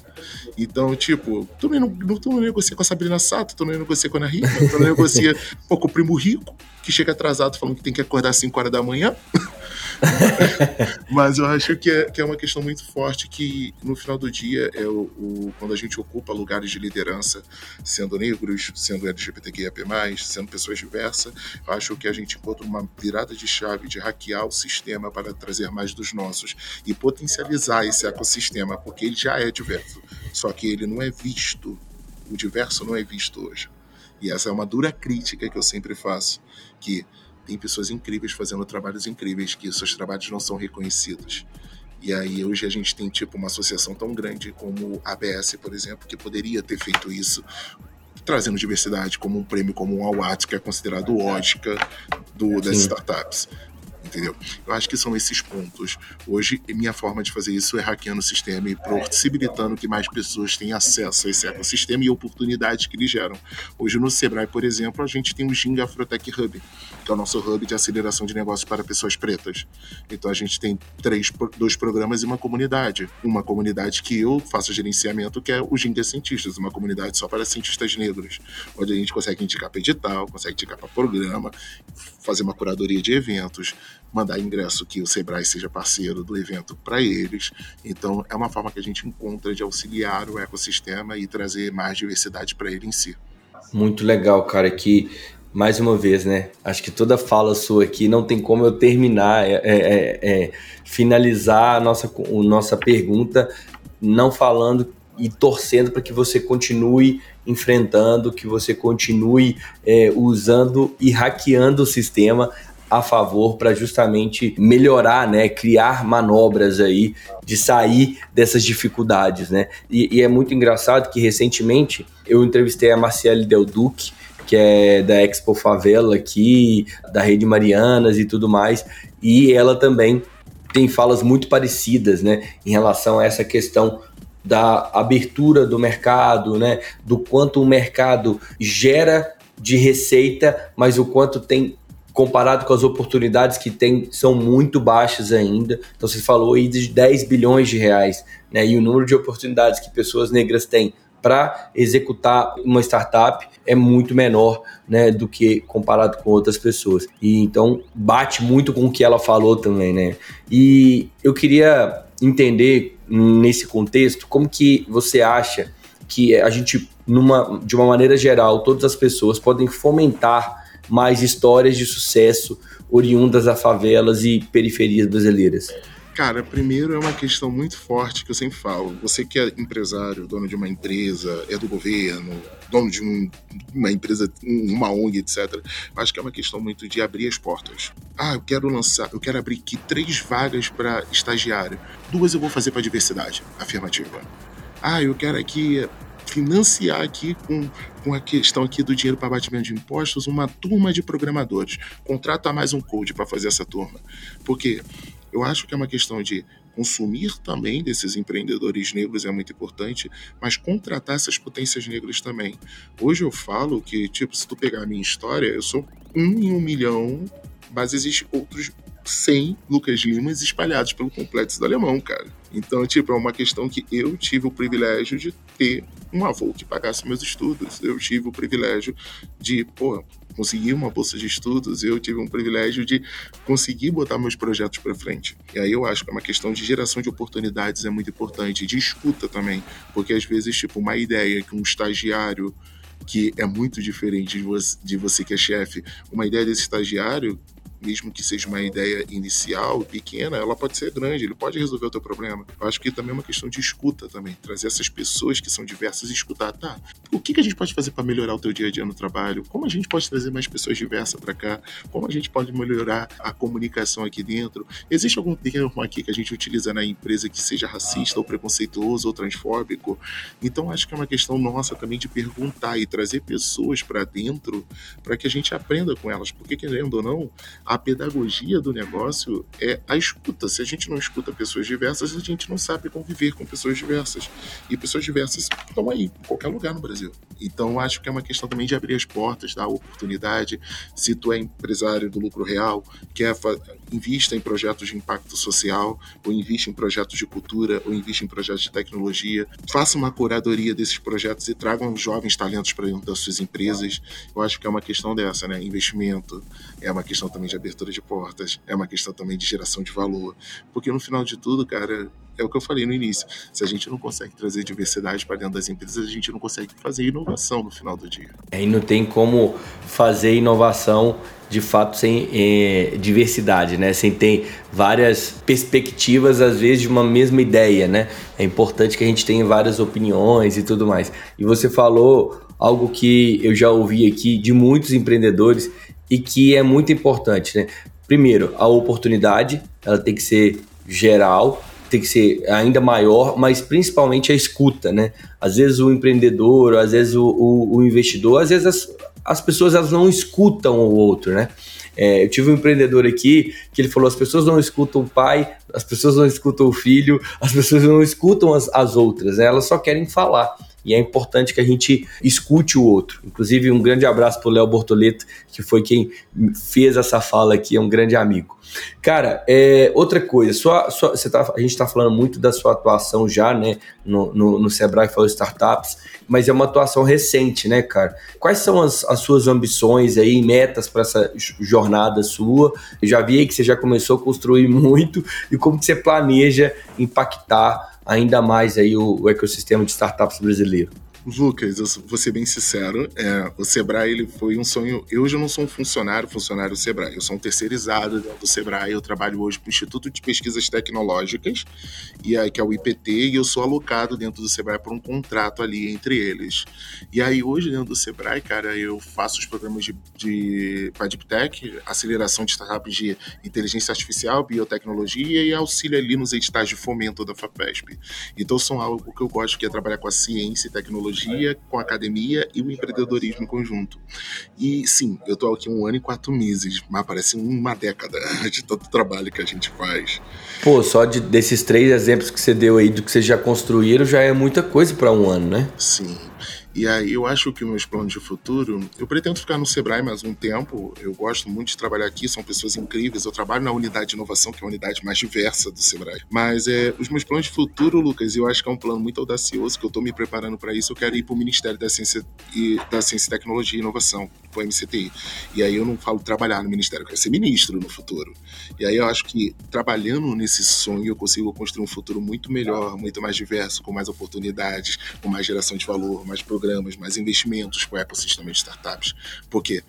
C: Então, tipo, tu não, não, tu não negocia com a Sabrina Sato, tu não negocia com a Ana Rica, tu não negocia pô, com o primo rico, que chega atrasado falando que tem que acordar às 5 horas da manhã. Mas eu acho que é, que é uma questão muito forte que, no final do dia, é o, o, quando a gente ocupa lugares de liderança, sendo negros, sendo LGBTQIAP+, sendo pessoas diversas, eu acho que a gente encontra uma virada de chave de hackear o sistema para trazer mais dos nossos e potencializar esse ecossistema, porque ele já é diverso, só que ele não é visto, o diverso não é visto hoje. E essa é uma dura crítica que eu sempre faço, que tem pessoas incríveis fazendo trabalhos incríveis que seus trabalhos não são reconhecidos. E aí hoje a gente tem tipo uma associação tão grande como a ABS, por exemplo, que poderia ter feito isso, trazendo diversidade como um prêmio como um Awards, que é considerado o Oscar do, das startups entendeu? Eu acho que são esses pontos. Hoje, minha forma de fazer isso é hackeando o sistema e possibilitando que mais pessoas tenham acesso a esse ecossistema e oportunidades que eles geram. Hoje, no Sebrae, por exemplo, a gente tem o Ginga Afrotech Hub, que é o nosso hub de aceleração de negócios para pessoas pretas. Então, a gente tem três, dois programas e uma comunidade. Uma comunidade que eu faço gerenciamento, que é o Ginga Cientistas, uma comunidade só para cientistas negros, onde a gente consegue indicar para edital, consegue indicar para programa, fazer uma curadoria de eventos, mandar ingresso que o Sebrae seja parceiro do evento para eles. Então, é uma forma que a gente encontra de auxiliar o ecossistema e trazer mais diversidade para ele em si.
B: Muito legal, cara, que mais uma vez, né? Acho que toda fala sua aqui não tem como eu terminar, é, é, é, é finalizar a nossa, a nossa pergunta não falando e torcendo para que você continue enfrentando, que você continue é, usando e hackeando o sistema a favor para justamente melhorar, né, criar manobras aí de sair dessas dificuldades, né? E, e, é muito engraçado que recentemente eu entrevistei a Marciele Del Duque, que é da Expo Favela aqui, da Rede Marianas e tudo mais, e ela também tem falas muito parecidas, né, em relação a essa questão da abertura do mercado, né, do quanto o mercado gera de receita, mas o quanto tem comparado com as oportunidades que tem, são muito baixas ainda. Então você falou aí de 10 bilhões de reais, né? E o número de oportunidades que pessoas negras têm para executar uma startup é muito menor, né, do que comparado com outras pessoas. E então bate muito com o que ela falou também, né? E eu queria entender nesse contexto como que você acha que a gente numa de uma maneira geral todas as pessoas podem fomentar mais histórias de sucesso oriundas das favelas e periferias brasileiras?
C: Cara, primeiro é uma questão muito forte que eu sempre falo. Você que é empresário, dono de uma empresa, é do governo, dono de um, uma empresa, uma ONG, etc. Acho que é uma questão muito de abrir as portas. Ah, eu quero lançar, eu quero abrir aqui três vagas para estagiário. Duas eu vou fazer para diversidade, afirmativa. Ah, eu quero aqui financiar aqui com, com a questão aqui do dinheiro para abatimento de impostos uma turma de programadores. Contrata mais um code para fazer essa turma. Porque eu acho que é uma questão de consumir também desses empreendedores negros é muito importante, mas contratar essas potências negras também. Hoje eu falo que, tipo, se tu pegar a minha história, eu sou um em um milhão, mas existem outros 100 Lucas Limas espalhados pelo complexo do Alemão, cara. Então, tipo, é uma questão que eu tive o privilégio de ter um avô que pagasse meus estudos. Eu tive o privilégio de, pô, conseguir uma bolsa de estudos, eu tive um privilégio de conseguir botar meus projetos para frente. E aí eu acho que é uma questão de geração de oportunidades é muito importante, de escuta também, porque às vezes, tipo, uma ideia que um estagiário que é muito diferente de você, de você que é chefe, uma ideia desse estagiário mesmo que seja uma ideia inicial, pequena, ela pode ser grande, ele pode resolver o teu problema. Eu acho que também é uma questão de escuta também, trazer essas pessoas que são diversas e escutar, tá? O que, que a gente pode fazer para melhorar o teu dia a dia no trabalho? Como a gente pode trazer mais pessoas diversas para cá? Como a gente pode melhorar a comunicação aqui dentro? Existe algum termo aqui que a gente utiliza na empresa que seja racista ou preconceituoso ou transfóbico? Então acho que é uma questão nossa também de perguntar e trazer pessoas para dentro para que a gente aprenda com elas, porque querendo ou não, a a pedagogia do negócio é a escuta. Se a gente não escuta pessoas diversas, a gente não sabe conviver com pessoas diversas. E pessoas diversas estão aí, em qualquer lugar no Brasil. Então, acho que é uma questão também de abrir as portas, dar oportunidade. Se tu é empresário do lucro real, quer invista em projetos de impacto social, ou invista em projetos de cultura, ou invista em projetos de tecnologia. Faça uma curadoria desses projetos e tragam jovens talentos para dentro das suas empresas. Eu acho que é uma questão dessa, né? Investimento, é uma questão também de abertura de portas, é uma questão também de geração de valor. Porque no final de tudo, cara, é o que eu falei no início. Se a gente não consegue trazer diversidade para dentro das empresas, a gente não consegue fazer inovação no final do dia.
B: E não tem como fazer inovação de fato sem é, diversidade, né? Sem ter várias perspectivas, às vezes, de uma mesma ideia, né? É importante que a gente tenha várias opiniões e tudo mais. E você falou algo que eu já ouvi aqui de muitos empreendedores e que é muito importante, né? Primeiro, a oportunidade, ela tem que ser geral, tem que ser ainda maior, mas principalmente a escuta, né? Às vezes o empreendedor, às vezes o, o, o investidor, às vezes as, as pessoas elas não escutam o outro, né? É, eu tive um empreendedor aqui que ele falou: as pessoas não escutam o pai, as pessoas não escutam o filho, as pessoas não escutam as, as outras, né? elas só querem falar. E é importante que a gente escute o outro. Inclusive, um grande abraço para o Léo Bortoleto, que foi quem fez essa fala aqui, é um grande amigo. Cara, é, outra coisa, sua, sua, você tá, a gente está falando muito da sua atuação já, né, no, no, no Sebrae for Startups, mas é uma atuação recente, né, cara? Quais são as, as suas ambições aí, metas para essa jornada sua? Eu já vi aí que você já começou a construir muito e como que você planeja impactar ainda mais aí o, o ecossistema de startups brasileiro?
C: Lucas, eu vou ser bem sincero, é, o Sebrae ele foi um sonho. Eu já não sou um funcionário, funcionário do Sebrae, eu sou um terceirizado do Sebrae. Eu trabalho hoje para o Instituto de Pesquisas Tecnológicas, e aí, que é o IPT, e eu sou alocado dentro do Sebrae por um contrato ali entre eles. E aí, hoje, dentro do Sebrae, cara, eu faço os programas de, de para Deep Tech, aceleração de startups de inteligência artificial, biotecnologia e auxílio ali nos editais de fomento da FAPESP. Então, são algo que eu gosto, que é trabalhar com a ciência e tecnologia tecnologia, com a academia e o empreendedorismo em conjunto. E sim, eu estou aqui um ano e quatro meses, mas parece uma década de tanto trabalho que a gente faz.
B: Pô, só de, desses três exemplos que você deu aí do que vocês já construíram já é muita coisa para um ano, né?
C: Sim. E aí eu acho que meus planos de futuro, eu pretendo ficar no Sebrae mais um tempo. Eu gosto muito de trabalhar aqui, são pessoas incríveis. Eu trabalho na unidade de inovação, que é a unidade mais diversa do Sebrae. Mas é, os meus planos de futuro, Lucas, eu acho que é um plano muito audacioso, que eu estou me preparando para isso. Eu quero ir para o Ministério da Ciência e da Ciência, Tecnologia e Inovação, o MCTI. E aí eu não falo trabalhar no ministério, eu quero ser ministro no futuro. E aí eu acho que trabalhando nesse sonho eu consigo construir um futuro muito melhor, muito mais diverso, com mais oportunidades, com mais geração de valor, mais programas programas, mais investimentos para o ecossistema de startups. Porque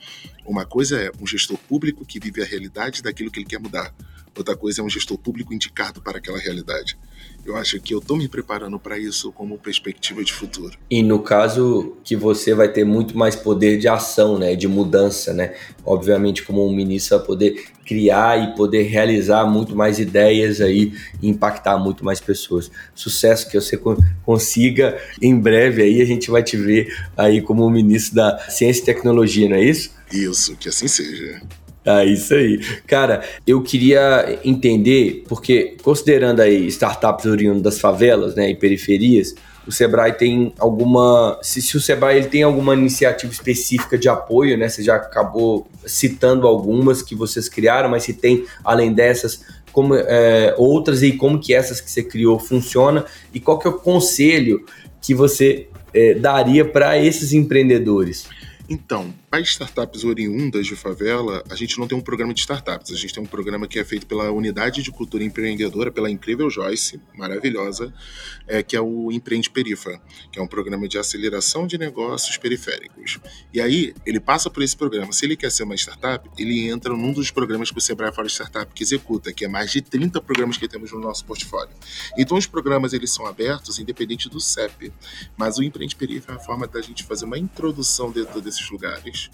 C: uma coisa é um gestor público que vive a realidade daquilo que ele quer mudar. Outra coisa é um gestor público indicado para aquela realidade. Eu acho que eu estou me preparando para isso como perspectiva de futuro.
B: E no caso que você vai ter muito mais poder de ação, né, de mudança, né? Obviamente, como um ministro, vai poder criar e poder realizar muito mais ideias aí e impactar muito mais pessoas. Sucesso que você consiga em breve aí a gente vai te ver aí como ministro da Ciência e Tecnologia, não é isso?
C: Isso, que assim seja.
B: Ah, isso aí. Cara, eu queria entender, porque considerando aí startups oriundas das favelas, né, e periferias, o Sebrae tem alguma. Se, se, o Sebrae ele tem alguma iniciativa específica de apoio, né? Você já acabou citando algumas que vocês criaram, mas se tem, além dessas, como, é, outras e como que essas que você criou funciona e qual que é o conselho que você é, daria para esses empreendedores?
C: Então, para startups oriundas de favela, a gente não tem um programa de startups, a gente tem um programa que é feito pela Unidade de Cultura Empreendedora, pela incrível Joyce, maravilhosa, é, que é o Empreende Perifa, que é um programa de aceleração de negócios periféricos. E aí, ele passa por esse programa. Se ele quer ser uma startup, ele entra num dos programas que o Sebrae Fora Startup que executa, que é mais de 30 programas que temos no nosso portfólio. Então, os programas eles são abertos, independente do CEP, mas o Empreende Perifa é a forma da gente fazer uma introdução dentro desse desses lugares.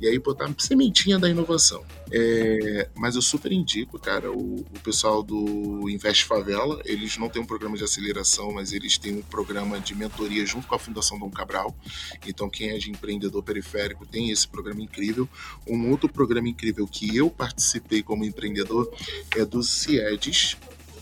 C: E aí botar sementinha da inovação. É, mas eu super indico, cara, o, o, pessoal do Invest Favela, eles não têm um programa de aceleração, mas eles têm um programa de mentoria junto com a Fundação Dom Cabral. Então, quem é de empreendedor periférico tem esse programa incrível. Um outro programa incrível que eu participei como empreendedor é do CIEDES,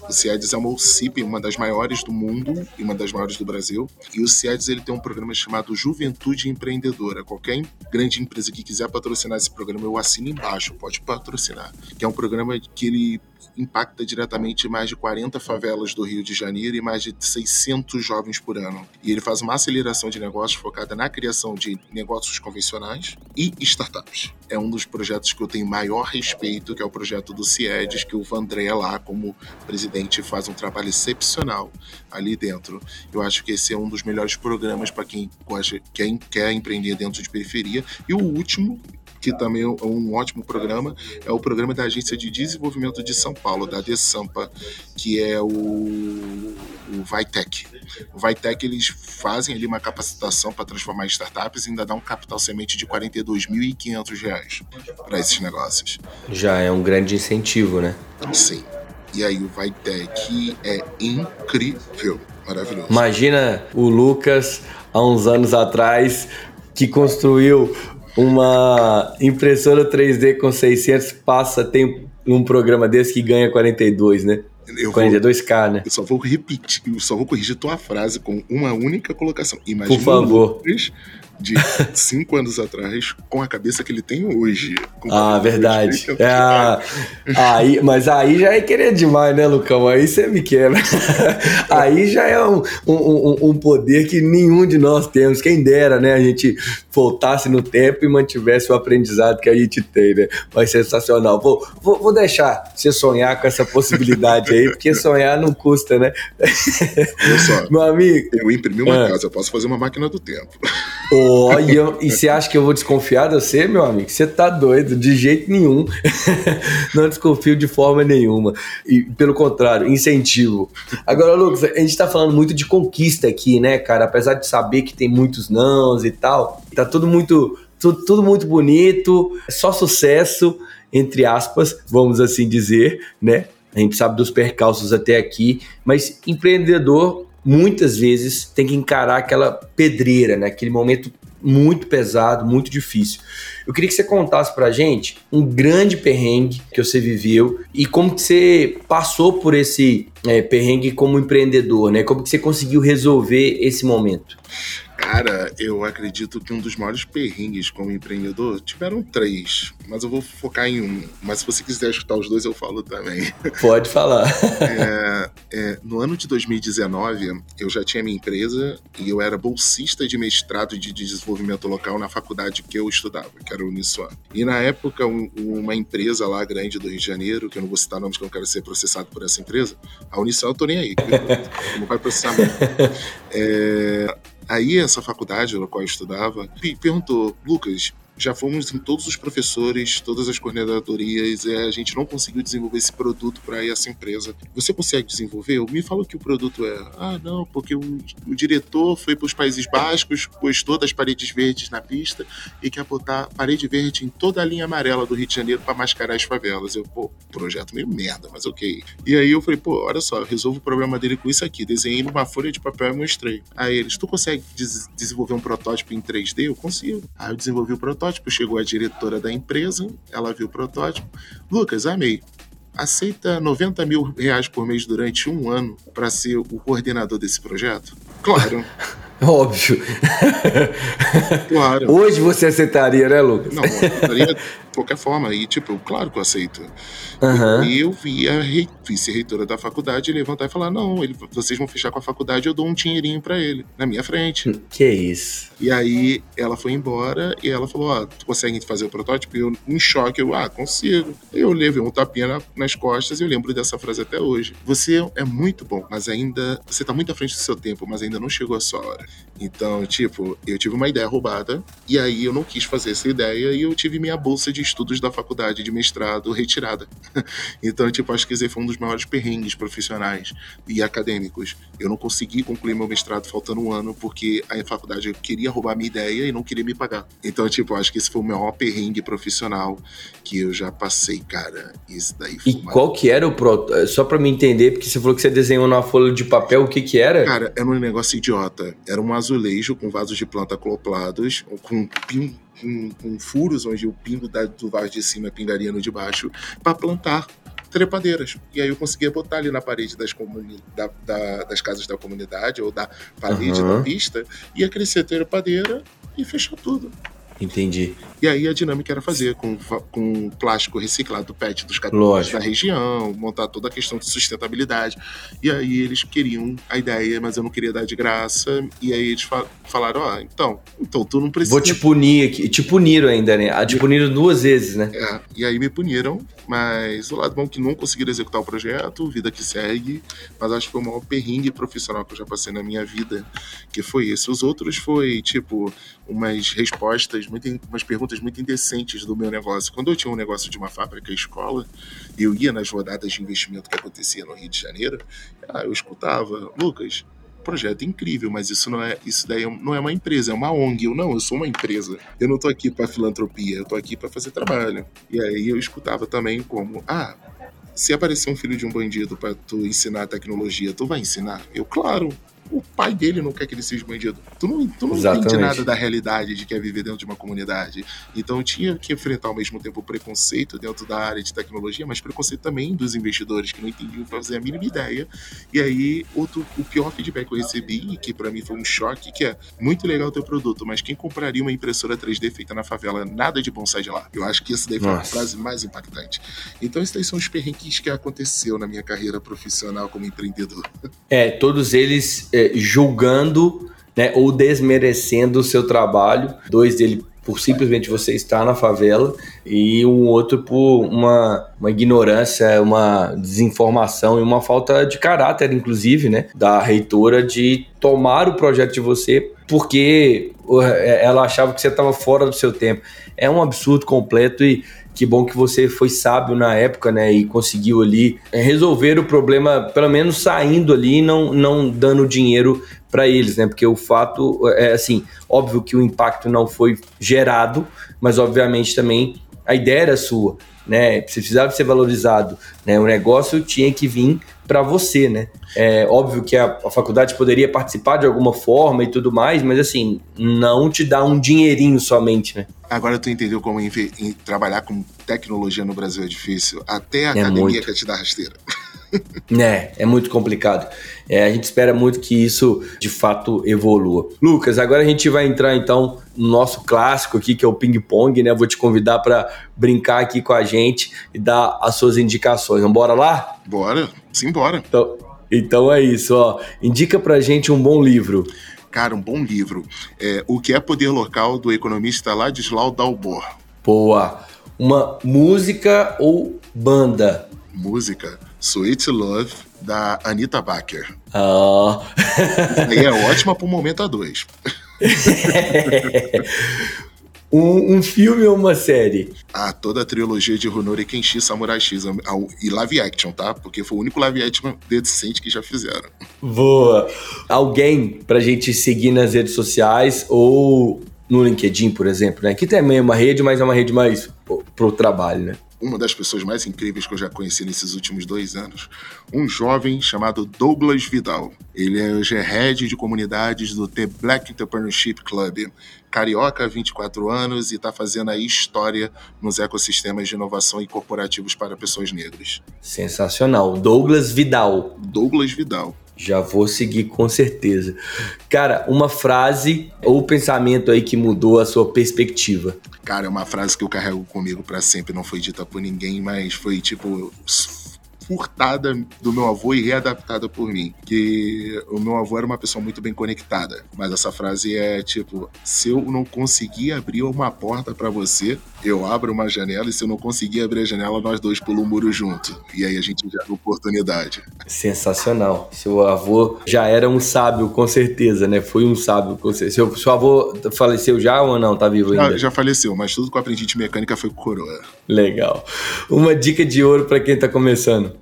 C: o CIEDES é uma OCIP, uma das maiores do mundo e uma das maiores do Brasil. E o CIEDES ele tem um programa chamado Juventude Empreendedora. Qualquer grande empresa que quiser patrocinar esse programa, eu assino embaixo, pode patrocinar. Que é um programa que ele impacta diretamente mais de 40 favelas do Rio de Janeiro e mais de 600 jovens por ano. E ele faz uma aceleração de negócios focada na criação de negócios convencionais e startups. É um dos projetos que eu tenho maior respeito, que é o projeto do CIEDES, que o Vandré lá, como presidente, faz um trabalho excepcional ali dentro. Eu acho que esse é um dos melhores programas para quem quem quer empreender dentro de periferia. E o último, que também é um ótimo programa, é o programa da Agência de Desenvolvimento de São Paulo, da DESAMPA, que é o, o Vitec. O Vitec, eles fazem ali uma capacitação para transformar em startups e ainda dá um capital semente de R$ 42.500 para esses negócios.
B: Já é um grande incentivo, né?
C: Sim. E aí o Vitec é incrível, maravilhoso.
B: Imagina o Lucas há uns anos atrás que construiu uma impressora 3D com 600 passa, tem um programa desse que ganha 42, né? Eu 42k, vou, né?
C: Eu só vou repetir, eu só vou corrigir tua frase com uma única colocação. Imagina
B: Por favor.
C: Lucas de cinco anos atrás com a cabeça que ele tem hoje.
B: Ah, verdade. É, aí, mas aí já é querer demais, né, Lucão? Aí você me quebra. aí já é um, um, um, poder que nenhum de nós temos. Quem dera, né? A gente voltasse no tempo e mantivesse o aprendizado que a gente tem, né? Mas sensacional. Vou, vou, vou deixar você sonhar com essa possibilidade aí, porque sonhar não custa, né?
C: Olha só, Meu amigo. Eu imprimi uma ah. casa, eu posso fazer uma máquina do tempo.
B: E você acha que eu vou desconfiar de você, meu amigo? Você tá doido, de jeito nenhum. Não desconfio de forma nenhuma. E, pelo contrário, incentivo. Agora, Lucas, a gente tá falando muito de conquista aqui, né, cara? Apesar de saber que tem muitos nãos e tal, tá tudo muito, tudo, tudo muito bonito, só sucesso, entre aspas, vamos assim dizer, né? A gente sabe dos percalços até aqui, mas empreendedor muitas vezes tem que encarar aquela pedreira, né? aquele momento muito pesado, muito difícil. Eu queria que você contasse pra gente um grande perrengue que você viveu e como que você passou por esse é, perrengue como empreendedor, né? Como que você conseguiu resolver esse momento?
C: Cara, eu acredito que um dos maiores perrengues como empreendedor tiveram três, mas eu vou focar em um. Mas se você quiser escutar os dois, eu falo também.
B: Pode falar.
C: É, é, no ano de 2019, eu já tinha minha empresa e eu era bolsista de mestrado de desenvolvimento local na faculdade que eu estudava, que era o Uniswan. E na época, um, uma empresa lá grande do Rio de Janeiro, que eu não vou citar nomes que eu não quero ser processado por essa empresa, a Uniswan eu tô nem aí, não vai processar mesmo. É, Aí essa faculdade na qual eu estudava perguntou, Lucas, já fomos em todos os professores, todas as coordenadorias, e a gente não conseguiu desenvolver esse produto para essa empresa. Você consegue desenvolver? Me fala que o produto é. Ah, não, porque o, o diretor foi para os Países Bascos, pôs todas as paredes verdes na pista e quer botar parede verde em toda a linha amarela do Rio de Janeiro para mascarar as favelas. Eu, pô, projeto meio merda, mas ok. E aí eu falei, pô, olha só, resolvo o problema dele com isso aqui. Desenhei numa folha de papel e mostrei. Aí eles, tu consegue des desenvolver um protótipo em 3D? Eu consigo. Aí eu desenvolvi o protótipo protótipo, chegou a diretora da empresa, ela viu o protótipo. Lucas, amei. Aceita 90 mil reais por mês durante um ano para ser o coordenador desse projeto? Claro.
B: Óbvio.
C: Claro.
B: Hoje você aceitaria, né, Lucas?
C: Não, eu aceitaria qualquer forma. E, tipo, claro que eu aceito. Uhum. E eu vi a vice-reitora da faculdade levantar e falar: não, ele, vocês vão fechar com a faculdade, eu dou um dinheirinho para ele, na minha frente.
B: Que isso.
C: E aí ela foi embora e ela falou: Ó, oh, tu consegue fazer o protótipo? E eu, em choque, eu, ah, consigo. Eu levei um tapinha na, nas costas e eu lembro dessa frase até hoje. Você é muito bom, mas ainda. Você tá muito à frente do seu tempo, mas ainda não chegou a sua hora. Então, tipo, eu tive uma ideia roubada e aí eu não quis fazer essa ideia e eu tive minha bolsa de de estudos da faculdade de mestrado retirada. então, tipo, acho que esse foi um dos maiores perrengues profissionais e acadêmicos. Eu não consegui concluir meu mestrado faltando um ano porque a faculdade queria roubar minha ideia e não queria me pagar. Então, tipo, acho que esse foi o maior perrengue profissional que eu já passei, cara. Isso daí
B: foi E uma... qual que era o pro... só para me entender, porque você falou que você desenhou numa folha de papel, o que que era?
C: Cara, era um negócio idiota. Era um azulejo com vasos de planta acoplados, com pin com, com, furos onde o pingo da, do vaso de cima pingaria no de baixo, para plantar trepadeiras. E aí eu conseguia botar ali na parede das, da, da, das casas da comunidade ou da parede uhum. da pista, ia crescer trepadeira e fechou tudo.
B: Entendi.
C: E aí a dinâmica era fazer com, com plástico reciclado PET dos catadores da região, montar toda a questão de sustentabilidade. E aí eles queriam a ideia, mas eu não queria dar de graça. E aí eles falaram: Ó, oh, então, então tu não precisa.
B: Vou te punir aqui. Te puniram ainda, né? Ah, te puniram duas vezes, né?
C: É, e aí me puniram, mas o lado bom é que não conseguiram executar o projeto, vida que segue. Mas acho que foi o maior perrengue profissional que eu já passei na minha vida, que foi esse. Os outros foi, tipo, umas respostas, muito, umas perguntas muito indecentes do meu negócio. Quando eu tinha um negócio de uma fábrica escola, eu ia nas rodadas de investimento que acontecia no Rio de Janeiro, ah, eu escutava, Lucas, projeto incrível, mas isso não é isso daí não é uma empresa, é uma ONG. Eu não, eu sou uma empresa. Eu não tô aqui para filantropia, eu tô aqui para fazer trabalho. E aí eu escutava também como, ah, se aparecer um filho de um bandido para tu ensinar tecnologia, tu vai ensinar? Eu, claro o pai dele não quer que ele seja bandido. Tu não, tu não entende nada da realidade de que é viver dentro de uma comunidade. Então tinha que enfrentar ao mesmo tempo o preconceito dentro da área de tecnologia, mas preconceito também dos investidores que não entendiam fazer a mínima ideia. E aí, outro, o pior feedback que eu recebi, que para mim foi um choque, que é muito legal o teu produto, mas quem compraria uma impressora 3D feita na favela, nada de bom sai de lá. Eu acho que isso daí foi Nossa. a frase mais impactante. Então, esses daí são os perrengues que aconteceu na minha carreira profissional como empreendedor.
B: É, todos eles. É é, julgando né, ou desmerecendo o seu trabalho. Dois dele por simplesmente você estar na favela e um outro por uma, uma ignorância, uma desinformação e uma falta de caráter, inclusive, né, da reitora de tomar o projeto de você porque é, ela achava que você estava fora do seu tempo. É um absurdo completo e que bom que você foi sábio na época, né? E conseguiu ali é, resolver o problema, pelo menos saindo ali e não, não dando dinheiro para eles, né? Porque o fato é assim, óbvio que o impacto não foi gerado, mas obviamente também a ideia era sua, né? Precisava ser valorizado, né? O negócio tinha que vir para você, né? É óbvio que a, a, faculdade poderia participar de alguma forma e tudo mais, mas assim, não te dá um dinheirinho somente, né?
C: Agora tu entendeu como em, em trabalhar com tecnologia no Brasil é difícil. Até a é academia muito. quer te dar rasteira.
B: É, é muito complicado. É, a gente espera muito que isso de fato evolua. Lucas, agora a gente vai entrar então no nosso clássico aqui, que é o ping-pong, né? Vou te convidar para brincar aqui com a gente e dar as suas indicações. Vamos bora lá?
C: Bora, simbora.
B: Então, então é isso, ó. Indica pra gente um bom livro.
C: Cara, um bom livro. É, o que é Poder Local, do economista Ladislau Dalbor.
B: Boa. Uma música ou banda?
C: Música. Sweet Love, da Anita Baker.
B: Ah.
C: Oh. é ótima pro momento a dois.
B: Um, um, filme ou uma série?
C: Ah, toda a trilogia de Honori Kenshi Samurai X e live action, tá? Porque foi o único live action decente que já fizeram.
B: Boa! Alguém pra gente seguir nas redes sociais ou no LinkedIn, por exemplo, né? Que também é uma rede, mas é uma rede mais pro trabalho, né?
C: uma das pessoas mais incríveis que eu já conheci nesses últimos dois anos, um jovem chamado Douglas Vidal. Ele é o head de comunidades do The Black Entrepreneurship Club. Carioca, 24 anos e está fazendo a história nos ecossistemas de inovação e corporativos para pessoas negras.
B: Sensacional. Douglas Vidal.
C: Douglas Vidal.
B: Já vou seguir com certeza. Cara, uma frase ou pensamento aí que mudou a sua perspectiva.
C: Cara, é uma frase que eu carrego comigo para sempre, não foi dita por ninguém, mas foi tipo furtada do meu avô e readaptada por mim. Que o meu avô era uma pessoa muito bem conectada. Mas essa frase é tipo: se eu não conseguir abrir uma porta para você, eu abro uma janela, e se eu não conseguir abrir a janela, nós dois pulamos o muro junto. E aí a gente já oportunidade.
B: Sensacional. Seu avô já era um sábio, com certeza, né? Foi um sábio, com certeza. Seu, seu avô faleceu já ou não? Tá vivo ainda?
C: Já, já faleceu, mas tudo eu aprendi de mecânica foi com coroa.
B: Legal. Uma dica de ouro para quem tá começando.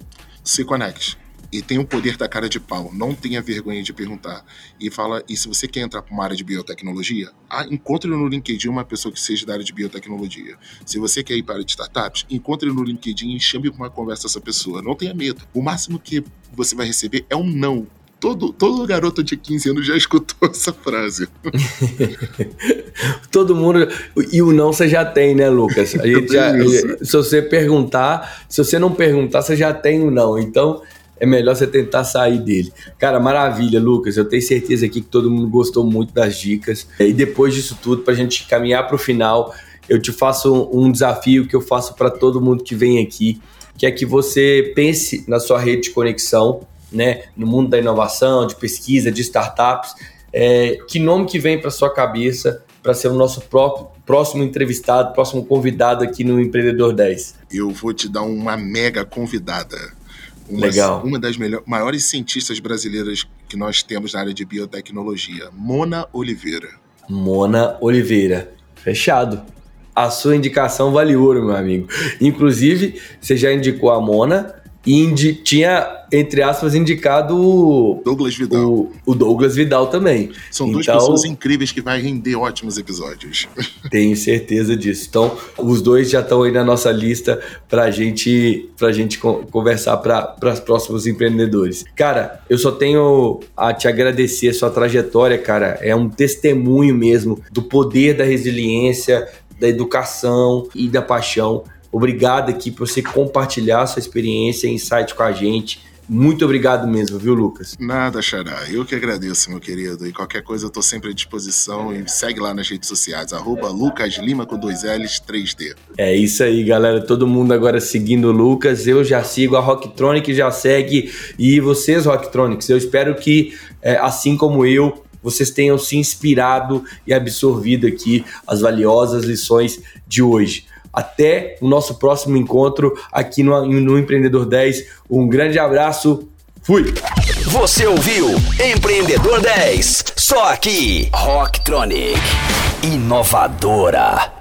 C: Se conecte e tem o poder da cara de pau. Não tenha vergonha de perguntar. E fala, e se você quer entrar para uma área de biotecnologia, ah, encontre no LinkedIn uma pessoa que seja da área de biotecnologia. Se você quer ir para startups, encontre no LinkedIn e chame para uma conversa essa pessoa. Não tenha medo. O máximo que você vai receber é um não. Todo, todo garoto de 15 anos já escutou essa frase.
B: todo mundo. E o não você já tem, né, Lucas? A gente já, se você perguntar, se você não perguntar, você já tem o não. Então, é melhor você tentar sair dele. Cara, maravilha, Lucas. Eu tenho certeza aqui que todo mundo gostou muito das dicas. E depois disso tudo, para a gente caminhar para o final, eu te faço um desafio que eu faço para todo mundo que vem aqui, que é que você pense na sua rede de conexão, né, no mundo da inovação, de pesquisa, de startups. É, que nome que vem para sua cabeça para ser o nosso próprio, próximo entrevistado, próximo convidado aqui no Empreendedor 10?
C: Eu vou te dar uma mega convidada uma, Legal. Uma das melhor, maiores cientistas brasileiras que nós temos na área de biotecnologia, Mona Oliveira.
B: Mona Oliveira. Fechado. A sua indicação vale ouro, meu amigo. Inclusive, você já indicou a Mona indi tinha entre aspas, indicado
C: Douglas Vidal.
B: O, o Douglas Vidal também.
C: São então, duas pessoas incríveis que vai render ótimos episódios.
B: Tenho certeza disso. Então, os dois já estão aí na nossa lista pra gente, pra gente conversar para os próximos empreendedores. Cara, eu só tenho a te agradecer a sua trajetória, cara. É um testemunho mesmo do poder da resiliência, da educação e da paixão. Obrigado aqui por você compartilhar sua experiência e insight com a gente. Muito obrigado mesmo, viu, Lucas?
C: Nada, Xará. Eu que agradeço, meu querido. E qualquer coisa eu tô sempre à disposição. E segue lá nas redes sociais, arroba Lucas Lima com dois L's 3D.
B: É isso aí, galera. Todo mundo agora seguindo o Lucas. Eu já sigo, a Rocktronic já segue. E vocês, Rocktronics, eu espero que, é, assim como eu, vocês tenham se inspirado e absorvido aqui as valiosas lições de hoje. Até o nosso próximo encontro aqui no, no Empreendedor 10. Um grande abraço. Fui!
A: Você ouviu Empreendedor 10, só aqui, Rocktronic, inovadora.